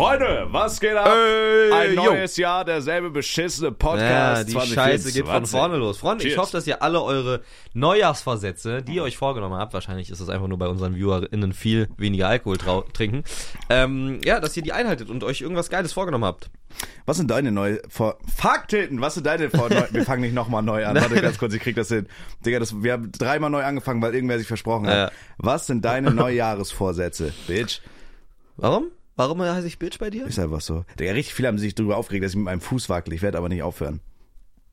Freunde, was geht ab? Ey, Ein yo. neues Jahr, derselbe beschissene Podcast. Ja, die 2024. Scheiße geht von vorne los. Freunde, ich Cheers. hoffe, dass ihr alle eure Neujahrsvorsätze, die ihr euch vorgenommen habt, wahrscheinlich ist es einfach nur bei unseren ViewerInnen viel weniger Alkohol trinken, ähm, ja, dass ihr die einhaltet und euch irgendwas Geiles vorgenommen habt. Was sind deine neue vor Fuck Tilton, was sind deine vor Wir fangen nicht nochmal neu an. Warte ganz kurz, ich krieg das hin. Digga, das, wir haben dreimal neu angefangen, weil irgendwer sich versprochen hat. Ja. Was sind deine Neujahresvorsätze? Bitch. Warum? Warum heiße ich Bitch bei dir? Ist einfach so. Digga, richtig viele haben sich darüber aufgeregt, dass ich mit meinem Fuß wackel. Ich werde aber nicht aufhören.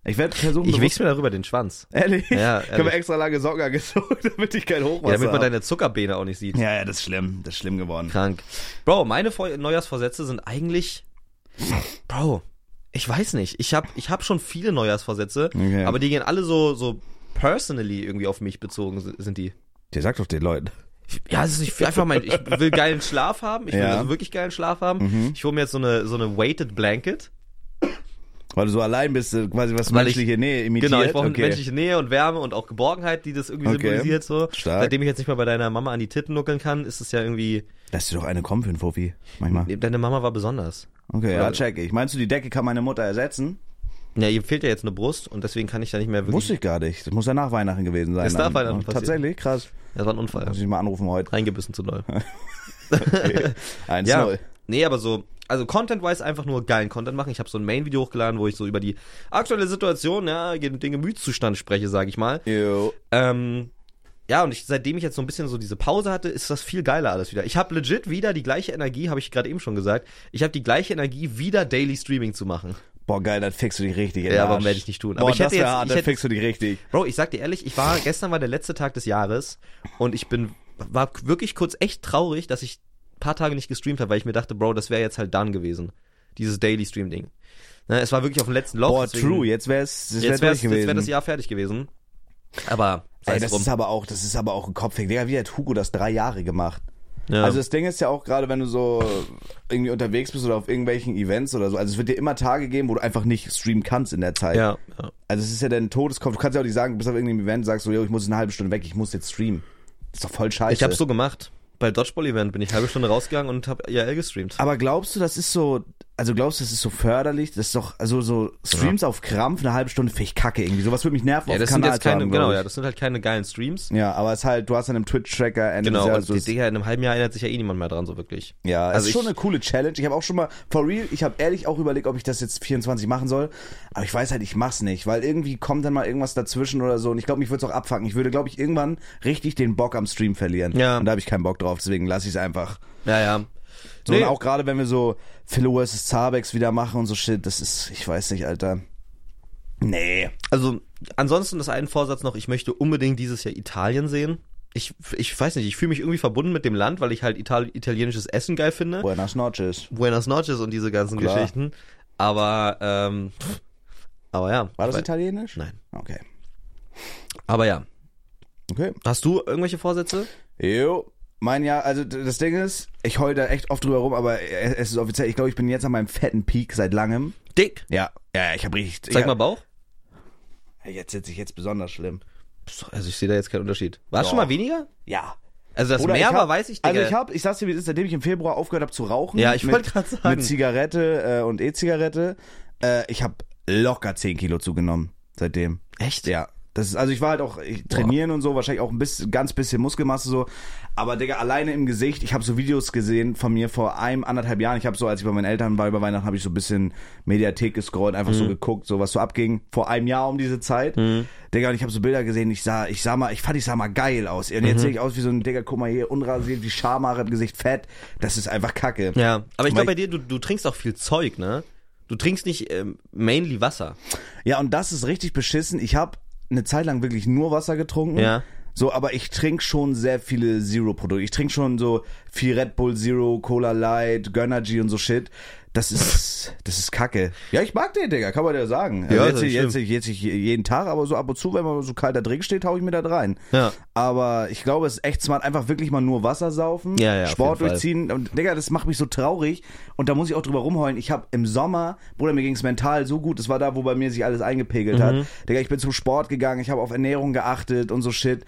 Ich werde versuchen, Ich bewusst- wichs mir darüber den Schwanz. Ehrlich? Ja, Ich habe ehrlich. extra lange Socken angezogen, damit ich kein Hochwasser Ja, damit man hab. deine Zuckerbeine auch nicht sieht. Ja, ja, das ist schlimm. Das ist schlimm geworden. Krank. Bro, meine Vor Neujahrsvorsätze sind eigentlich. Bro, ich weiß nicht. Ich hab, ich hab schon viele Neujahrsvorsätze, Okay. aber die gehen alle so, so personally irgendwie auf mich bezogen, si- sind die. Der sagt doch den Leuten. Ja, es ist nicht einfach mein, ich will geilen Schlaf haben. Ich will Ja. Mhm. also wirklich geilen Schlaf haben. Ich hole mir jetzt so eine, so eine weighted blanket. Weil du so allein bist, äh, quasi was Weil ich- menschliche Nähe imitiert. Genau, ich brauche okay. menschliche Nähe und Wärme und auch Geborgenheit, die das irgendwie Okay. symbolisiert, so. Stark. Seitdem ich jetzt nicht mehr bei deiner Mama an die Titten nuckeln kann, ist es ja irgendwie, Lass dir doch eine kommen für einen Fofi. Manchmal. deine Mama war besonders. Okay, ja, Oder- check ich. Meinst du, die Decke kann meine Mutter ersetzen? Ja, ihr fehlt ja jetzt eine Brust und deswegen kann ich da nicht mehr wirklich. Wusste ich gar nicht. Das muss ja nach Weihnachten gewesen sein. Das ist nach. Weihnachten passiert. Tatsächlich, krass. Das war ein Unfall. Muss ich mal anrufen heute. Reingebissen zu doll. Okay. Eins Ja. null. Nee, aber so, also Content-wise einfach nur geilen Content machen. Ich habe so ein Main-Video hochgeladen, wo ich so über die aktuelle Situation, ja, den Gemütszustand spreche, sage ich mal. Jo. Ähm, ja, und ich, seitdem ich jetzt so ein bisschen so diese Pause hatte, ist das viel geiler alles wieder. Ich habe legit wieder die gleiche Energie, habe ich gerade eben schon gesagt. Ich habe die gleiche Energie, wieder Daily Streaming zu machen. Boah, geil, das fixst du dich richtig Ja, aber Arsch. werde ich nicht tun. Boah, Aber ich hätte das wär ich hätte- fixst du dich richtig. Bro, ich sag dir ehrlich, ich war, gestern war der letzte Tag des Jahres und ich bin, war wirklich kurz echt traurig, dass ich ein paar Tage nicht gestreamt habe, weil ich mir dachte, Bro, das wäre jetzt halt done gewesen. Dieses Daily Stream Ding. Ne, es war wirklich auf dem letzten Loch. Boah, deswegen- true, jetzt wär's, das wär Jetzt wäre wär das Jahr fertig gewesen. Aber Ey, es das drum. ist aber auch, das ist aber auch ein Kopfweg. Digga, wie hat Hugo das drei Jahre gemacht? Ja. Also das Ding ist ja auch gerade, wenn du so irgendwie unterwegs bist oder auf irgendwelchen Events oder so, also es wird dir immer Tage geben, wo du einfach nicht streamen kannst in der Zeit. ja, ja. Also es ist ja dein Todeskopf. Du kannst ja auch nicht sagen, du bist auf irgendeinem Event, sagst so, yo, ich muss eine halbe Stunde weg, ich muss jetzt streamen. Das ist doch voll scheiße. Ich hab's so gemacht. Bei Dodgeball-Event bin ich halbe Stunde rausgegangen und hab IRL gestreamt. Aber glaubst du, das ist so, also glaubst du, das ist so förderlich? Das ist doch, also so Streams auf Krampf eine halbe Stunde finde ich kacke irgendwie. Sowas würde mich nerven Ja, das sind Kanal jetzt keine, haben, genau, ja, das sind halt keine geilen Streams. Ja, aber es ist halt, du hast im Twitch-Tracker Genau, und Jahres, die, Digga, in einem halben Jahr erinnert sich ja eh niemand mehr dran, so wirklich. Ja, es Also ist schon ich- eine coole Challenge. Ich habe auch schon mal, for real, ich habe ehrlich auch überlegt, ob ich das jetzt 24 machen soll. Aber ich weiß halt, ich mach's nicht, weil irgendwie kommt dann mal irgendwas dazwischen oder so. Und ich glaube, mich würde es auch abfacken. Ich würde, glaube ich, irgendwann richtig den Bock am Stream verlieren. Ja. Und da habe ich keinen Bock drauf, deswegen lasse ich es einfach. Ja, ja. So, Nee. und auch gerade, wenn wir so Philo vs. Zabex wieder machen und so Shit, das ist, ich weiß nicht, Alter. Nee. Also, ansonsten ist ein Vorsatz noch, ich möchte unbedingt dieses Jahr Italien sehen. Ich, ich weiß nicht, ich fühle mich irgendwie verbunden mit dem Land, weil ich halt Ital italienisches Essen geil finde. Buenas noches. Buenas noches und diese ganzen Klar. Geschichten. Aber, ähm, aber ja. War das Weil- italienisch? Nein. Okay. Aber ja. Okay. Hast du irgendwelche Vorsätze? Jo. Mein Jahr, also das Ding ist, ich heule da echt oft drüber rum, aber es ist offiziell, ich glaube, ich bin jetzt an meinem fetten Peak seit langem. Dick. Ja, ja, ich habe richtig. Zeig ich mal hab, Bauch. Jetzt sitze ich jetzt besonders schlimm. Also ich sehe da jetzt keinen Unterschied. War es schon mal weniger? Ja. Also das Oder mehr war, hab, weiß ich, Digga. Also ich habe, ich sag's dir, wie es ist, seitdem ich im Februar aufgehört habe zu rauchen. Ja, ich wollte gerade sagen. Mit Zigarette äh, und E-Zigarette. Äh, ich habe locker 10 Kilo zugenommen seitdem. Echt? Ja. Das ist, also ich war halt auch ich, trainieren und so, wahrscheinlich auch ein bisschen, ganz bisschen Muskelmasse so. Aber Digga, alleine im Gesicht, ich habe so Videos gesehen von mir vor einem, anderthalb Jahren. Ich habe so, als ich bei meinen Eltern war über Weihnachten, habe ich so ein bisschen Mediathek gescrollt, einfach Mhm. so geguckt, so was so abging. Vor einem Jahr um diese Zeit. Digga, und ich habe so Bilder gesehen, ich sah, ich sah mal, ich fand, ich sah mal geil aus. Und Mhm. jetzt sehe ich aus wie so ein Digga, guck mal hier, unrasiert, wie Schamhaare im Gesicht, fett. Das ist einfach kacke. Ja, aber ich glaube bei dir, du, du trinkst auch viel Zeug, ne? Du trinkst nicht ähm, mainly Wasser. Ja, und das ist richtig beschissen. Ich habe eine Zeit lang wirklich nur Wasser getrunken. Ja. So, aber ich trinke schon sehr viele Zero-Produkte. Ich trinke schon so viel Red Bull Zero, Cola Light, Gönnergy und so Shit. Das ist, das ist kacke. Ja, ich mag den, Digga, kann man dir sagen. Also Ja, jetzt, ist nicht- jetzt, nicht- jetzt nicht jeden Tag, aber so ab und zu, wenn man so kalter Drink steht, hau ich mir das rein. Ja. Aber ich glaube, es ist echt smart, einfach wirklich mal nur Wasser saufen, Ja, ja, Sport jeden Fall. durchziehen. Und Digga, das macht mich so traurig. Und da muss ich auch drüber rumheulen. Ich habe im Sommer, Bruder, mir ging's mental so gut. Das war da, wo bei mir sich alles eingepegelt Mhm. hat. Digga, ich bin zum Sport gegangen, ich habe auf Ernährung geachtet und so Shit.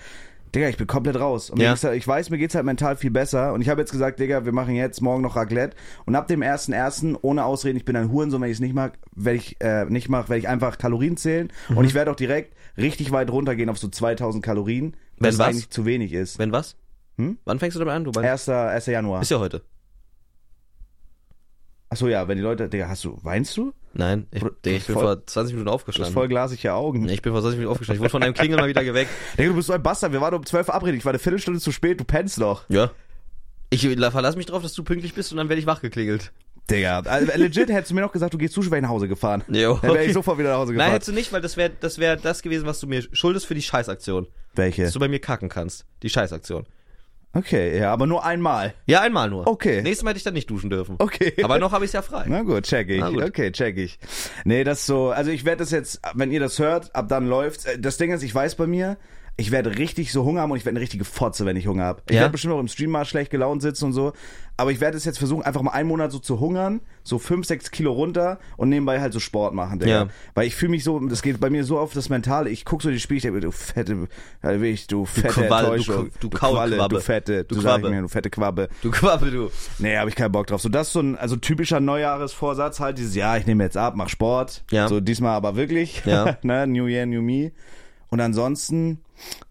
Digga, ich bin komplett raus. Und Ja. halt, ich weiß, mir geht's halt mental viel besser. Und ich habe jetzt gesagt, Digga, wir machen jetzt morgen noch Raclette. Und ab dem ersten ersten ohne Ausreden, ich bin ein Hurensohn, wenn ich es nicht mag, werde ich äh, nicht mache, werde ich einfach Kalorien zählen. Mhm. Und ich werde auch direkt richtig weit runtergehen auf so 2000 Kalorien, Wenn was eigentlich zu wenig ist. Wenn was? Hm? Wann fängst du damit an? Du meinst, 1. 1. Januar. ist ja heute. Achso, ja, wenn die Leute, Digga, hast du, weinst du? Nein, ich, Digga, ich bin voll- vor 20 Minuten Du hast aufgestanden. voll glasige Augen. Ich bin vor 20 Minuten aufgestanden. Ich wurde von einem Klingeln mal wieder geweckt. Digga, du bist so ein Bastard. Wir waren um 12 verabredet. Ich war eine Viertelstunde zu spät. Du pennst noch. Ja. Ich la- verlass mich drauf, dass du pünktlich bist und dann werde ich wachgeklingelt. Digga, also, legit hättest du mir noch gesagt, du gehst wäre ich nach Hause gefahren. Jo, Dann wäre ich sofort wieder nach Hause Nein, gefahren. hättest du nicht, weil das wäre das, wär das gewesen, was du mir schuldest für die Scheißaktion. Welche? Dass du bei mir kacken kannst. Die Scheißaktion. Okay, ja, aber nur einmal. Ja, einmal nur. Okay. Nächstes Mal hätte ich dann nicht duschen dürfen. Okay. Aber noch habe ich es ja frei. Na gut, check ich. Gut. Okay, check ich. Nee, das so, also ich werde das jetzt, wenn ihr das hört, ab dann läuft's. Äh, Das Ding ist, ich weiß bei mir, ich werde richtig so Hunger haben und ich werde eine richtige Fotze, wenn ich Hunger habe. Ich Ja? werde bestimmt auch im Stream mal schlecht gelaunt sitzen und so. Aber ich werde es jetzt versuchen, einfach mal einen Monat so zu hungern, so fünf, sechs Kilo runter und nebenbei halt so Sport machen, Digga. Ja. Weil ich fühle mich so, das geht bei mir so auf das Mentale. Ich gucke so die Spiele, ich denke du fette, ja, wirklich, du fette Qualle, du Enttäuschung. Qu- du Qualle, Kaulquabbe. du fette, Du du, Quabbe. mir, du fette Quabbe. Du Quappe, du. Nee, habe ich keinen Bock drauf. So, das ist so ein also typischer Neujahresvorsatz halt, dieses Jahr, ich nehme jetzt ab, mach Sport. Ja. So diesmal aber wirklich. Ja. ne, New Year, New Me. Und ansonsten,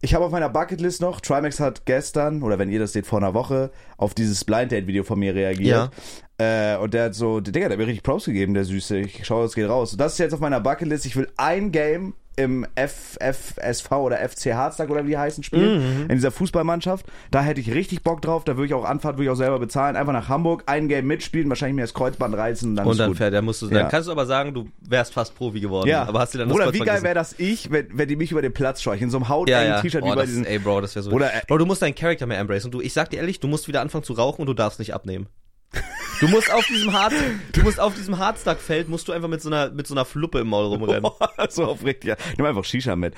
ich habe auf meiner Bucketlist noch, Trimax hat gestern, oder wenn ihr das seht, vor einer Woche, auf dieses Blind Date Video von mir reagiert. Äh, und der hat so, Digga, der hat mir richtig Props gegeben, der Süße. Ich schaue, es geht raus. Das ist jetzt auf meiner Bucketlist. Ich will ein Game im FFSV oder FC Harztag oder wie die heißen spielen, Mhm. in dieser Fußballmannschaft. Da hätte ich richtig Bock drauf. Da würde ich auch Anfahrt, würde ich auch selber bezahlen. Einfach nach Hamburg, ein Game mitspielen, wahrscheinlich mir das Kreuzband reißen und dann Und dann fährt, dann musst du, Ja. dann kannst du aber sagen, du wärst fast Profi geworden. Ja, Aber hast du dann das Oder wie geil wäre das ich, wenn, wenn die mich über den Platz scheuchen, in so einem hautengen ja, ja. T-Shirt oh, das, diesen. ey, Bro, das wäre so. Oder, äh, Bro, du musst deinen Charakter mehr embracen. Und du, ich sag dir ehrlich, du musst wieder anfangen zu rauchen und du darfst nicht abnehmen. Du musst auf diesem Hard, du musst auf diesem Hardstack-Feld musst du einfach mit so einer, mit so einer Fluppe im Maul rumrennen. so aufrichtig. Ja. Nimm einfach Shisha mit.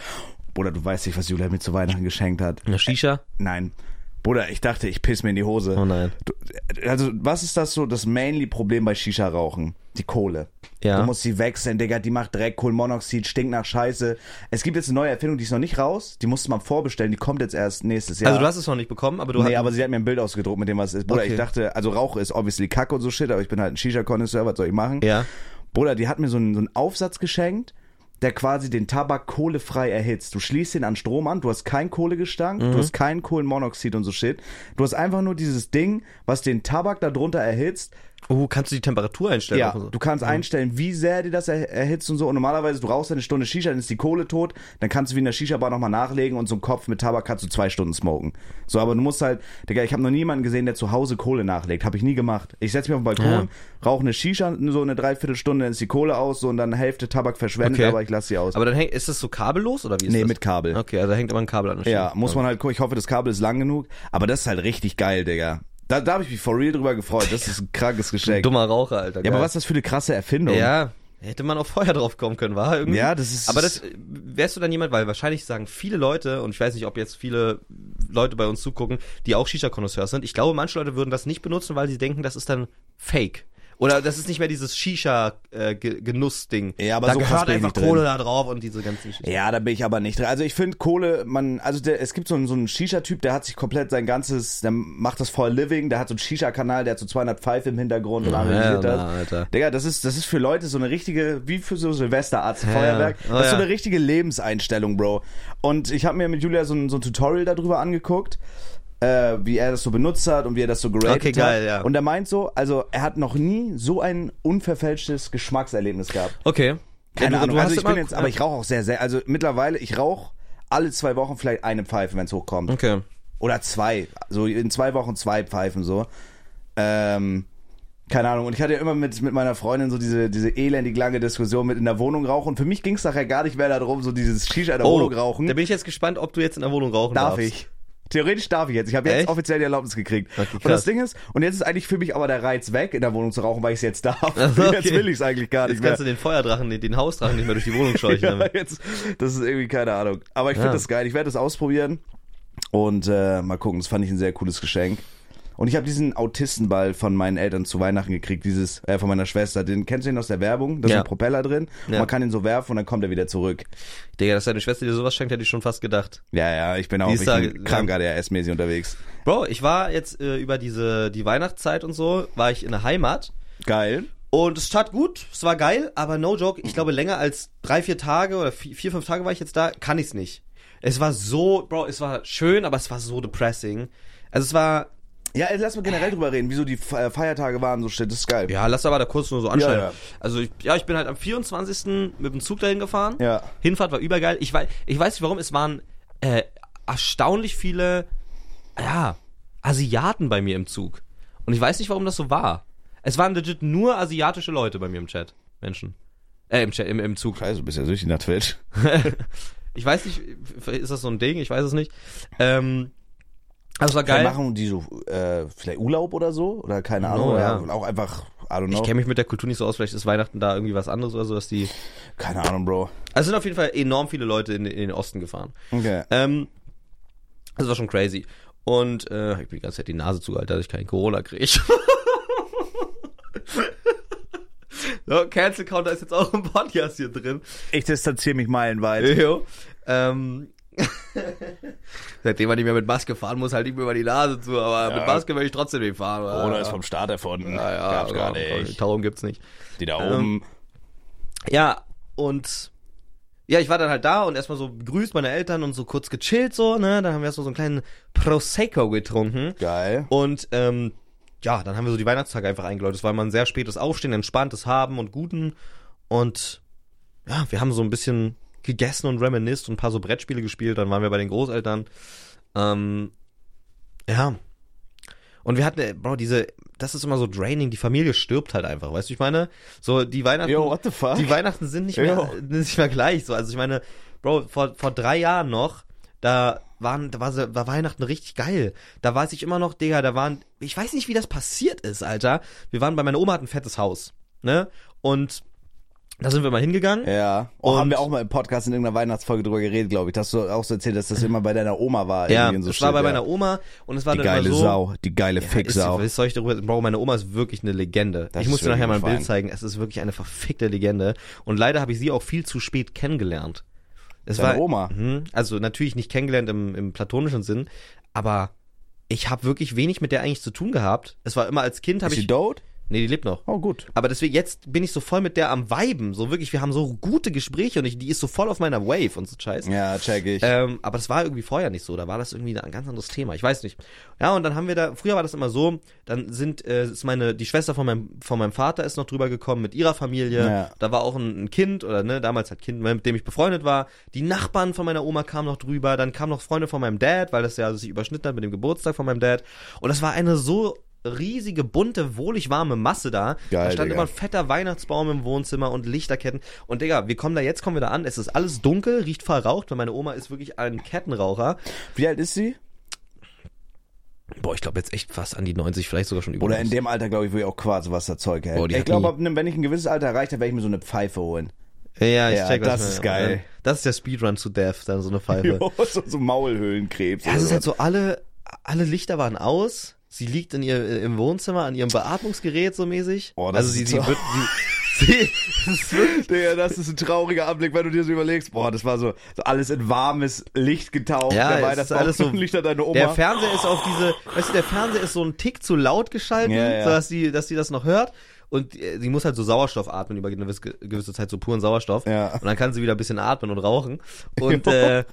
Bruder, du weißt nicht, was Julia mir zu Weihnachten geschenkt hat. Eine Shisha? Nein. Bruder, ich dachte, ich piss mir in die Hose. Oh nein. Du, also, was ist das so, das mainly Problem bei Shisha-Rauchen? Die Kohle. Ja. Du musst sie wechseln, Digga, die macht Dreck, Kohlenmonoxid, stinkt nach Scheiße. Es gibt jetzt eine neue Erfindung, die ist noch nicht raus, die musste man vorbestellen, die kommt jetzt erst nächstes Jahr. Also du hast es noch nicht bekommen, aber du Nee, hast. aber sie hat mir ein Bild ausgedruckt mit dem, was es ist. Bruder, Okay. ich dachte, also Rauch ist obviously Kacke und so Shit, aber ich bin halt ein Shisha-Konnoisseur, was soll ich machen? ja. Bruder, die hat mir so einen, so einen Aufsatz geschenkt, der quasi den Tabak kohlefrei erhitzt. Du schließt den an Strom an, du hast keinen Kohlegestank, Mhm. du hast keinen Kohlenmonoxid und so Shit. Du hast einfach nur dieses Ding, was den Tabak darunter erhitzt. Oh, kannst du die Temperatur einstellen? Ja, so? du kannst einstellen, wie sehr dir das er erhitzt und so. Und normalerweise, du rauchst eine Stunde Shisha, dann ist die Kohle tot, dann kannst du wie in der Shisha-Bar nochmal nachlegen und so einen Kopf mit Tabak kannst du zwei Stunden smoken. So, aber du musst halt, Digga, ich habe noch niemanden gesehen, der zu Hause Kohle nachlegt. Habe ich nie gemacht. Ich setz mich auf den Balkon, rauche eine Shisha, so eine Dreiviertelstunde, dann ist die Kohle aus, so und dann Hälfte Tabak verschwendet, Okay. aber ich lasse sie aus. Aber dann hängt, ist das so kabellos oder wie ist nee, das? mit Kabel. Okay, also da hängt aber ein Kabel an der Ja, Stelle. muss man halt gucken. Ich hoffe, das Kabel ist lang genug. Aber das ist halt richtig geil, Digga. Da, da habe ich mich for real drüber gefreut. Das ist ein krankes Geschenk. Dummer Raucher, Alter. Ja, geil. aber was ist das für eine krasse Erfindung? Ja, hätte man auf Feuer drauf kommen können, war irgendwie. Ja, das ist- Aber das äh, wärst du dann jemand, weil wahrscheinlich sagen viele Leute und ich weiß nicht, ob jetzt viele Leute bei uns zugucken, die auch Shisha-Konnoisseurs sind. Ich glaube, manche Leute würden das nicht benutzen, weil sie denken, das ist dann Fake. Oder das ist nicht mehr dieses Shisha-Genuss-Ding. Ja, aber da so gehört einfach Kohle drin. da drauf und diese ganzen Geschichten. Ja, da bin ich aber nicht drin. Also ich finde Kohle, man, also der, es gibt so einen, so einen Shisha-Typ, der hat sich komplett sein ganzes, der macht das voll Living, der hat so einen Shisha-Kanal, der hat so 200 Pfeife im Hintergrund und analysiert Ja, das. Alter. Digga, das ist, das ist für Leute so eine richtige, wie für so Silvesterarzt, Ja, Feuerwerk. Oh, das ist so eine richtige Lebenseinstellung, Bro. Und ich habe mir mit Julia so ein, so ein Tutorial darüber angeguckt. Äh, wie er das so benutzt hat und wie er das so geratet Okay, geil, hat. ja. Und er meint so, also er hat noch nie so ein unverfälschtes Geschmackserlebnis gehabt. Okay. Keine Ja, Ahnung. also ich bin jetzt, aber ich rauche auch sehr, sehr. Also mittlerweile, ich rauche alle zwei Wochen vielleicht eine Pfeife, wenn es hochkommt. Okay. Oder zwei. So in zwei Wochen zwei Pfeifen so. Ähm, keine Ahnung. Und ich hatte ja immer mit, mit meiner Freundin so diese, diese elendig lange Diskussion mit in der Wohnung rauchen. Und für mich ging es nachher gar nicht mehr darum, so dieses Shisha in der Wohnung rauchen. Oh, da bin ich jetzt gespannt, ob du jetzt in der Wohnung rauchen Darf darfst. ich? Theoretisch darf ich jetzt. Ich habe jetzt Echt? offiziell die Erlaubnis gekriegt. Okay, und das Ding ist, und jetzt ist eigentlich für mich aber der Reiz weg, in der Wohnung zu rauchen, weil ich es jetzt darf. Ach so, Jetzt okay. will ich es eigentlich gar nicht Jetzt mehr. kannst du den Feuerdrachen, den, den Hausdrachen nicht mehr durch die Wohnung scheuchen. Ja, jetzt, das ist irgendwie keine Ahnung. Aber ich finde Ja. das geil. Ich werde das ausprobieren und äh, mal gucken. Das fand ich ein sehr cooles Geschenk. Und ich habe diesen Autistenball von meinen Eltern zu Weihnachten gekriegt, dieses, äh, von meiner Schwester. Den kennst du den aus der Werbung? Da ist Ja. ein Propeller drin. Und Ja. man kann ihn so werfen und dann kommt er wieder zurück. Digga, dass deine Schwester dir sowas schenkt, hätte ich schon fast gedacht. Ja, ja, ich bin auch ich da- bin krank ADHS-mäßig unterwegs. Bro, ich war jetzt äh, über diese, die Weihnachtszeit und so, war ich in der Heimat. Geil. Und es tat gut, es war geil, aber no joke, ich glaube länger als drei, vier Tage oder vier, vier fünf Tage war ich jetzt da, kann ich's nicht. Es war so, Bro, es war schön, aber es war so depressing. Also es war, Ja, ey, lass mal generell drüber reden, wieso die äh, Feiertage waren, so shit, das ist geil. ja, lass aber da kurz nur so anschneiden. Ja, ja. Also ich, ja, ich bin halt am 24. mit dem Zug dahin gefahren. Ja. Hinfahrt war übergeil. Ich weiß, ich weiß nicht warum, es waren äh, erstaunlich viele, ja, Asiaten bei mir im Zug. Und ich weiß nicht, warum das so war. Es waren legit nur asiatische Leute bei mir im Chat. Menschen. Äh, im Chat, im, im Zug. Scheiße, du bist ja süchtig nach Twitch. Ich weiß nicht, ist das so ein Ding? Ich weiß es nicht. Ähm, also es war Geil. geil. Machen die so, äh, vielleicht Urlaub oder so? Oder keine Ahnung. ja. oder Auch einfach, I don't know. Ich kenne mich mit der Kultur nicht so aus, vielleicht ist Weihnachten da irgendwie was anderes oder so, dass die. keine Ahnung, Bro. Also es sind auf jeden Fall enorm viele Leute in, in den Osten gefahren. Okay. Ähm, das war schon crazy. Und äh, ich bin die ganze Zeit die Nase zugehalten, dass ich keinen Corona kriege. so, Cancel Counter ist jetzt auch im Podcast hier drin. Ich distanziere mich meilenweit. Jo. Ähm, seitdem man nicht mehr mit Maske fahren muss, halt nicht mehr über die Nase zu, aber mit Maske will ich trotzdem nicht fahren. Corona ja, ist vom Staat erfunden. ja, ja, Gab's gar ja, nicht. Darum gibt's nicht. Die da Ähm, oben. Ja, und ja, ich war dann halt da und erstmal so begrüßt meine Eltern und so kurz gechillt so, ne? Dann haben wir erstmal so einen kleinen Prosecco getrunken. Geil. Und ähm, ja, dann haben wir so die Weihnachtstage einfach eingeläutet. Es war mal ein sehr spätes Aufstehen, entspanntes Haben und Guten. Und ja, wir haben so ein bisschen gegessen und reminisced und ein paar so Brettspiele gespielt. Dann waren wir bei den Großeltern. Ähm, ja. Und wir hatten, äh, Bro, diese, das ist immer so draining, die Familie stirbt halt einfach, weißt du, ich meine? So, die Weihnachten, Yo, what the fuck? die Weihnachten sind nicht Yo. mehr, nicht mehr gleich, so. Also ich meine, Bro, vor, vor drei Jahren noch, da waren, da war, war Weihnachten richtig geil. Da weiß ich immer noch, Digga, da waren, ich weiß nicht, wie das passiert ist, Alter. Wir waren bei meiner Oma hat ein fettes Haus, ne? Und da sind wir mal hingegangen. Ja. Oh, Und- haben wir auch mal im Podcast in irgendeiner Weihnachtsfolge drüber geredet, glaube ich. Dass du auch so erzählt, dass das immer bei deiner Oma war. Ja, so es war Shit, bei ja. meiner Oma und es war Die dann geile immer so, Sau. Die geile Ja, Ficksau. Was soll ich darüber, Bro, meine Oma ist wirklich eine Legende. Das ich muss dir nachher mal ein Bild zeigen. Es ist wirklich eine verfickte Legende. Und leider habe ich sie auch viel zu spät kennengelernt. Es Deine war, Oma? Mhm, also natürlich nicht kennengelernt im, im platonischen Sinn, aber ich habe wirklich wenig mit der eigentlich zu tun gehabt. Es war immer als Kind habe ich sie tot? Nee, die lebt noch. Oh, gut. Aber deswegen, jetzt bin ich so voll mit der am Weiben. So wirklich, wir haben so gute Gespräche und ich, die ist so voll auf meiner Wave und so Scheiß. Ja, check ich. Ähm, aber das war irgendwie vorher nicht so. Da war das irgendwie ein ganz anderes Thema. Ich weiß nicht. Ja, und dann haben wir da, früher war das immer so, dann sind, äh, ist meine, die Schwester von meinem, von meinem Vater ist noch drüber gekommen mit ihrer Familie. Ja. Da war auch ein, ein Kind, oder ne, damals halt Kind, mit dem ich befreundet war. Die Nachbarn von meiner Oma kamen noch drüber. Dann kamen noch Freunde von meinem Dad, weil das ja sich überschnitten hat mit dem Geburtstag von meinem Dad. Und das war eine so riesige, bunte, wohlig warme Masse da. Geil, da stand Digga. immer ein fetter Weihnachtsbaum im Wohnzimmer und Lichterketten. Und Digga, wir kommen da jetzt, kommen wir da an, es ist alles dunkel, riecht verraucht, weil meine Oma ist wirklich ein Kettenraucher. Wie alt ist sie? Boah, ich glaube jetzt echt fast an die 90, vielleicht sogar schon über Oder in 90. dem Alter, glaube ich, würde ich auch Quarzwasserzeug hält. Boah, ich glaube, wenn ich ein gewisses Alter erreicht habe, werde ich mir so eine Pfeife holen. Ja, ich Ja, check, was das du ist geil. Das ist der Speedrun to Death, dann so eine Pfeife. Jo, so, so Maulhöhlenkrebs. Ja, es ist halt so, alle, alle Lichter waren aus. Sie liegt in ihr, im Wohnzimmer an ihrem Beatmungsgerät so mäßig. Oh, das also sie, ist sie wird, sie, sie, das ist Digga, das ist ein trauriger Anblick, wenn du dir so überlegst, boah, das war so, so alles in warmes Licht getaucht. Ja, der es ist alles so- Licht an deine Oma. Der Fernseher ist auf diese, weißt du, der Fernseher ist so ein Tick zu laut geschalten, Ja, ja. so dass sie, dass sie das noch hört. Und äh, sie muss halt so Sauerstoff atmen über eine gewisse, Zeit, so puren Sauerstoff. Ja. Und dann kann sie wieder ein bisschen atmen und rauchen. Und äh,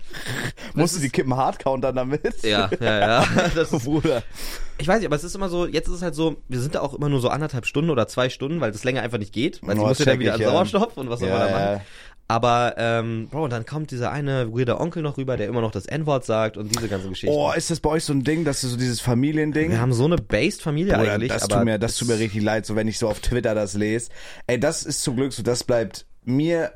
Musst du die Kippen hart countern damit? ja, ja, ja. Das ist, Bruder. ich weiß nicht, aber es ist immer so, jetzt ist es halt so, wir sind da auch immer nur so anderthalb Stunden oder zwei Stunden, weil das länger einfach nicht geht. Weil sie Oh, muss ja dann wieder an. Sauerstoff und was soll man da Ja, machen. Aber, ähm, Bro, und dann kommt dieser eine weirde Onkel noch rüber, der immer noch das N-Wort sagt und diese ganzen Geschichten. Oh, ist das bei euch so ein Ding, dass du so dieses Familiending? wir haben so eine based Familie Bruder, eigentlich. das aber tut mir, das tut mir richtig leid, so wenn ich so auf Twitter das lese. Ey, das ist zum Glück so, das bleibt mir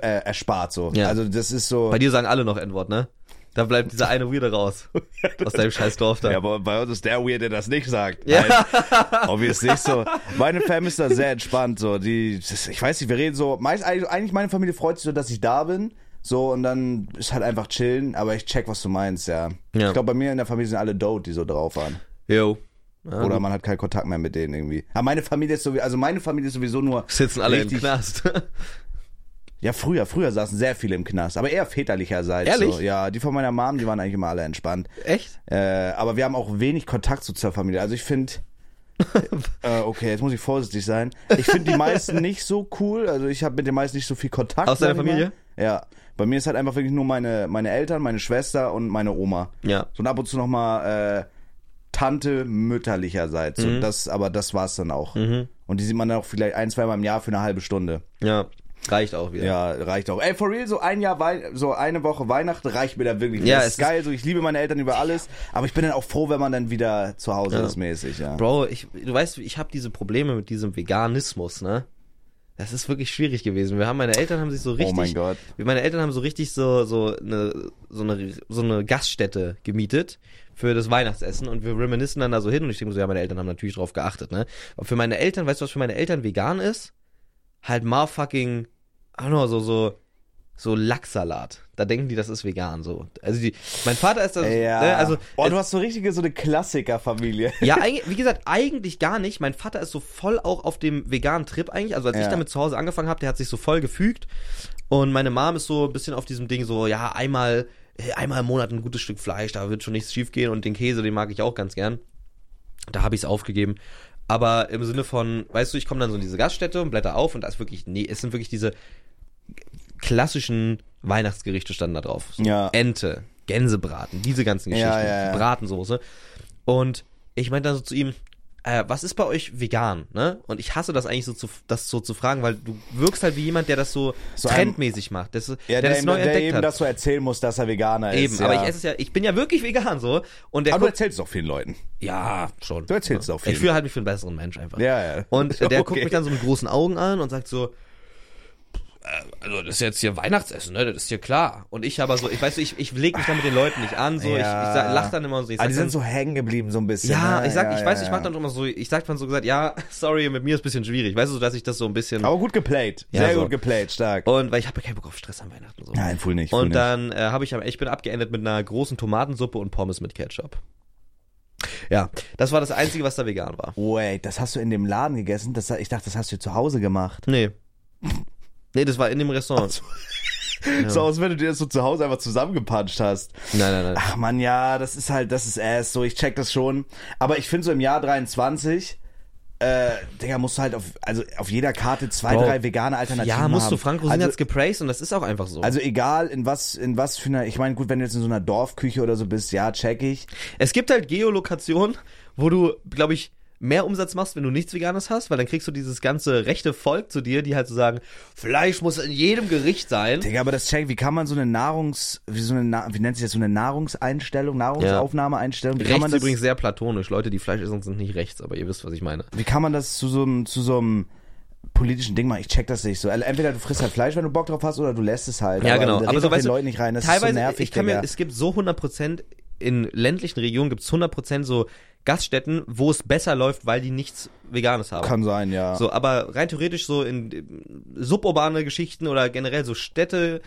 äh, erspart so. Ja. Also das ist so. Bei dir sagen alle noch N-Wort, ne? Da bleibt dieser eine Weirde raus. aus deinem scheiß Dorf da. Ja, aber bei uns ist der Weird, der das nicht sagt. Ja. Nein, obviously so. Meine Family ist da sehr entspannt, so. Die, ich weiß nicht, wir reden so, meist, eigentlich meine Familie freut sich so, dass ich da bin. So, und dann ist halt einfach chillen, aber ich check, was du meinst, ja. Ja. Ich glaube, bei mir in der Familie sind alle dope, die so drauf waren. Jo. Ja, Oder man hat keinen Kontakt mehr mit denen irgendwie. Aber meine Familie ist sowieso, also meine Familie ist sowieso nur. Sitzen alle richtig, im Knast. Ja, früher, früher saßen sehr viele im Knast, aber eher väterlicherseits. Ehrlich? So. Ja, die von meiner Mom, die waren eigentlich immer alle entspannt. Echt? Äh, aber wir haben auch wenig Kontakt so zur Familie. Also ich finde, äh, okay, jetzt muss ich vorsichtig sein. Ich finde die meisten nicht so cool. Also ich habe mit den meisten nicht so viel Kontakt. Aus deiner mal. Familie? Ja. Bei mir ist halt einfach wirklich nur meine, meine Eltern, meine Schwester und meine Oma. Ja. So und ab und zu nochmal äh, Tante mütterlicherseits. Mhm. Und das, aber das war's dann auch. Und die sieht man dann auch vielleicht ein, zweimal im Jahr für eine halbe Stunde. Ja. Reicht auch wieder. Ja, reicht auch. Ey, for real, so ein Jahr, Wei so eine Woche Weihnachten reicht mir da wirklich. Ja, das es ist geil, so ich liebe meine Eltern über alles, aber ich bin dann auch froh, wenn man dann wieder zu Hause Ja. ist mäßig, ja. Bro, ich, du weißt, ich habe diese Probleme mit diesem Veganismus, ne? Das ist wirklich schwierig gewesen. Wir haben meine Eltern haben sich so richtig oh mein Gott. meine Eltern haben so richtig so so eine so eine so eine Gaststätte gemietet für das Weihnachtsessen und wir reminiszen dann da so hin und ich denke so, ja, meine Eltern haben natürlich drauf geachtet, ne? Aber für meine Eltern, weißt du, was für meine Eltern vegan ist? Halt motherfucking I know, so so so Lachssalat. Da denken die, das ist vegan so. Also die mein Vater ist das Ja. ne, also oh, du hast so richtige, so eine Klassikerfamilie. ja, wie gesagt, eigentlich gar nicht. Mein Vater ist so voll auch auf dem veganen Trip eigentlich. Also als ich Ja. damit zu Hause angefangen habe, der hat sich so voll gefügt. Und meine Mom ist so ein bisschen auf diesem Ding so, ja, einmal, äh, einmal im Monat ein gutes Stück Fleisch, da wird schon nichts schief gehen. Und den Käse, den mag ich auch ganz gern. Da habe ich es aufgegeben. Aber im Sinne von, weißt du, ich komme dann so in diese Gaststätte und blätter auf und da ist wirklich, nee, es sind wirklich diese klassischen Weihnachtsgerichte standen da drauf. So Ja. Ente, Gänsebraten, diese ganzen Geschichten, Ja, ja, ja. Bratensoße. Und ich meinte dann so zu ihm, äh, was ist bei euch vegan, ne? Und ich hasse das eigentlich so zu, das so zu fragen, weil du wirkst halt wie jemand, der das so, So trendmäßig macht, das, Ja, der, der, das neu der entdeckt eben hat. das so erzählen muss, dass er Veganer Eben, ist. aber ja. ich esse es ja, ich bin ja wirklich vegan so. Und der Aber du guckt, erzählst es auch vielen Leuten. ja, schon. Du erzählst auch viel. Ich fühle halt mich für einen besseren Mensch einfach. Ja, ja. Und äh, der guckt Okay. mich dann so mit großen Augen an und sagt so, also das ist jetzt hier Weihnachtsessen, ne? Das ist hier klar. Und ich aber so, ich weiß, ich, ich leg mich dann mit den Leuten nicht an, so, ich, ich Ja. sag, lach dann immer so. Ich Aber sag die sind so hängen geblieben, so ein bisschen. ja, ne? ich sag, ich weiß, ich ja. mach dann immer so, ich sag dann so gesagt, ja, sorry, mit mir ist ein bisschen schwierig. Weißt du, so, dass ich das so ein bisschen. Aber gut geplayt. Ja, Sehr so. gut geplayt, stark. Und weil ich habe keinen Bock auf Stress an Weihnachten so. Nein, voll nicht. Voll und dann äh, habe ich am, ich bin abgeendet mit einer großen Tomatensuppe und Pommes mit Ketchup. Ja, das war das Einzige, was da vegan war. Wait, das hast du in dem Laden gegessen? Das, ich dachte, das hast du zu Hause gemacht. Nee. Nee, das war in dem Restaurant. So aus, wenn du dir das so zu Hause einfach zusammengepanscht hast. Nein, nein, nein. Ach man, ja, das ist halt, das ist ass, so, ich check das schon. Aber ich finde so im Jahr 23, äh, Digga, musst du halt auf, also auf jeder Karte zwei, Bro, drei vegane Alternativen Ja, musst haben. du. Frank Rosin also, hat's gepraised und das ist auch einfach so. also egal in was, in was für einer, ich meine, gut, wenn du jetzt in so einer Dorfküche oder so bist, ja, check ich. es gibt halt Geolokationen, wo du, glaube ich, mehr Umsatz machst, wenn du nichts Veganes hast, weil dann kriegst du dieses ganze rechte Volk zu dir, die halt so sagen, Fleisch muss in jedem Gericht sein. Digga, aber das check, wie kann man so eine Nahrungs, wie so eine, wie nennt sich das, so eine Nahrungseinstellung, Nahrungsaufnahmeeinstellung, wie kann Rechts man das, übrigens sehr platonisch. Leute, die Fleisch essen, sind nicht rechts, aber ihr wisst, was ich meine. wie kann man das zu so einem, zu so einem politischen Ding machen? Ich check das nicht so. Entweder du frisst halt Fleisch, wenn du Bock drauf hast, oder du lässt es halt. Ja, genau. red Aber so doch den weißt du, Leuten nicht rein, das teilweise, ist so nervig, ich kann Digga. mir, es gibt so 100% in ländlichen Regionen gibt's 100% so Gaststätten, wo es besser läuft, weil die nichts Veganes haben. Kann sein, ja. So, aber rein theoretisch so in äh, suburbane Geschichten oder generell so Städte,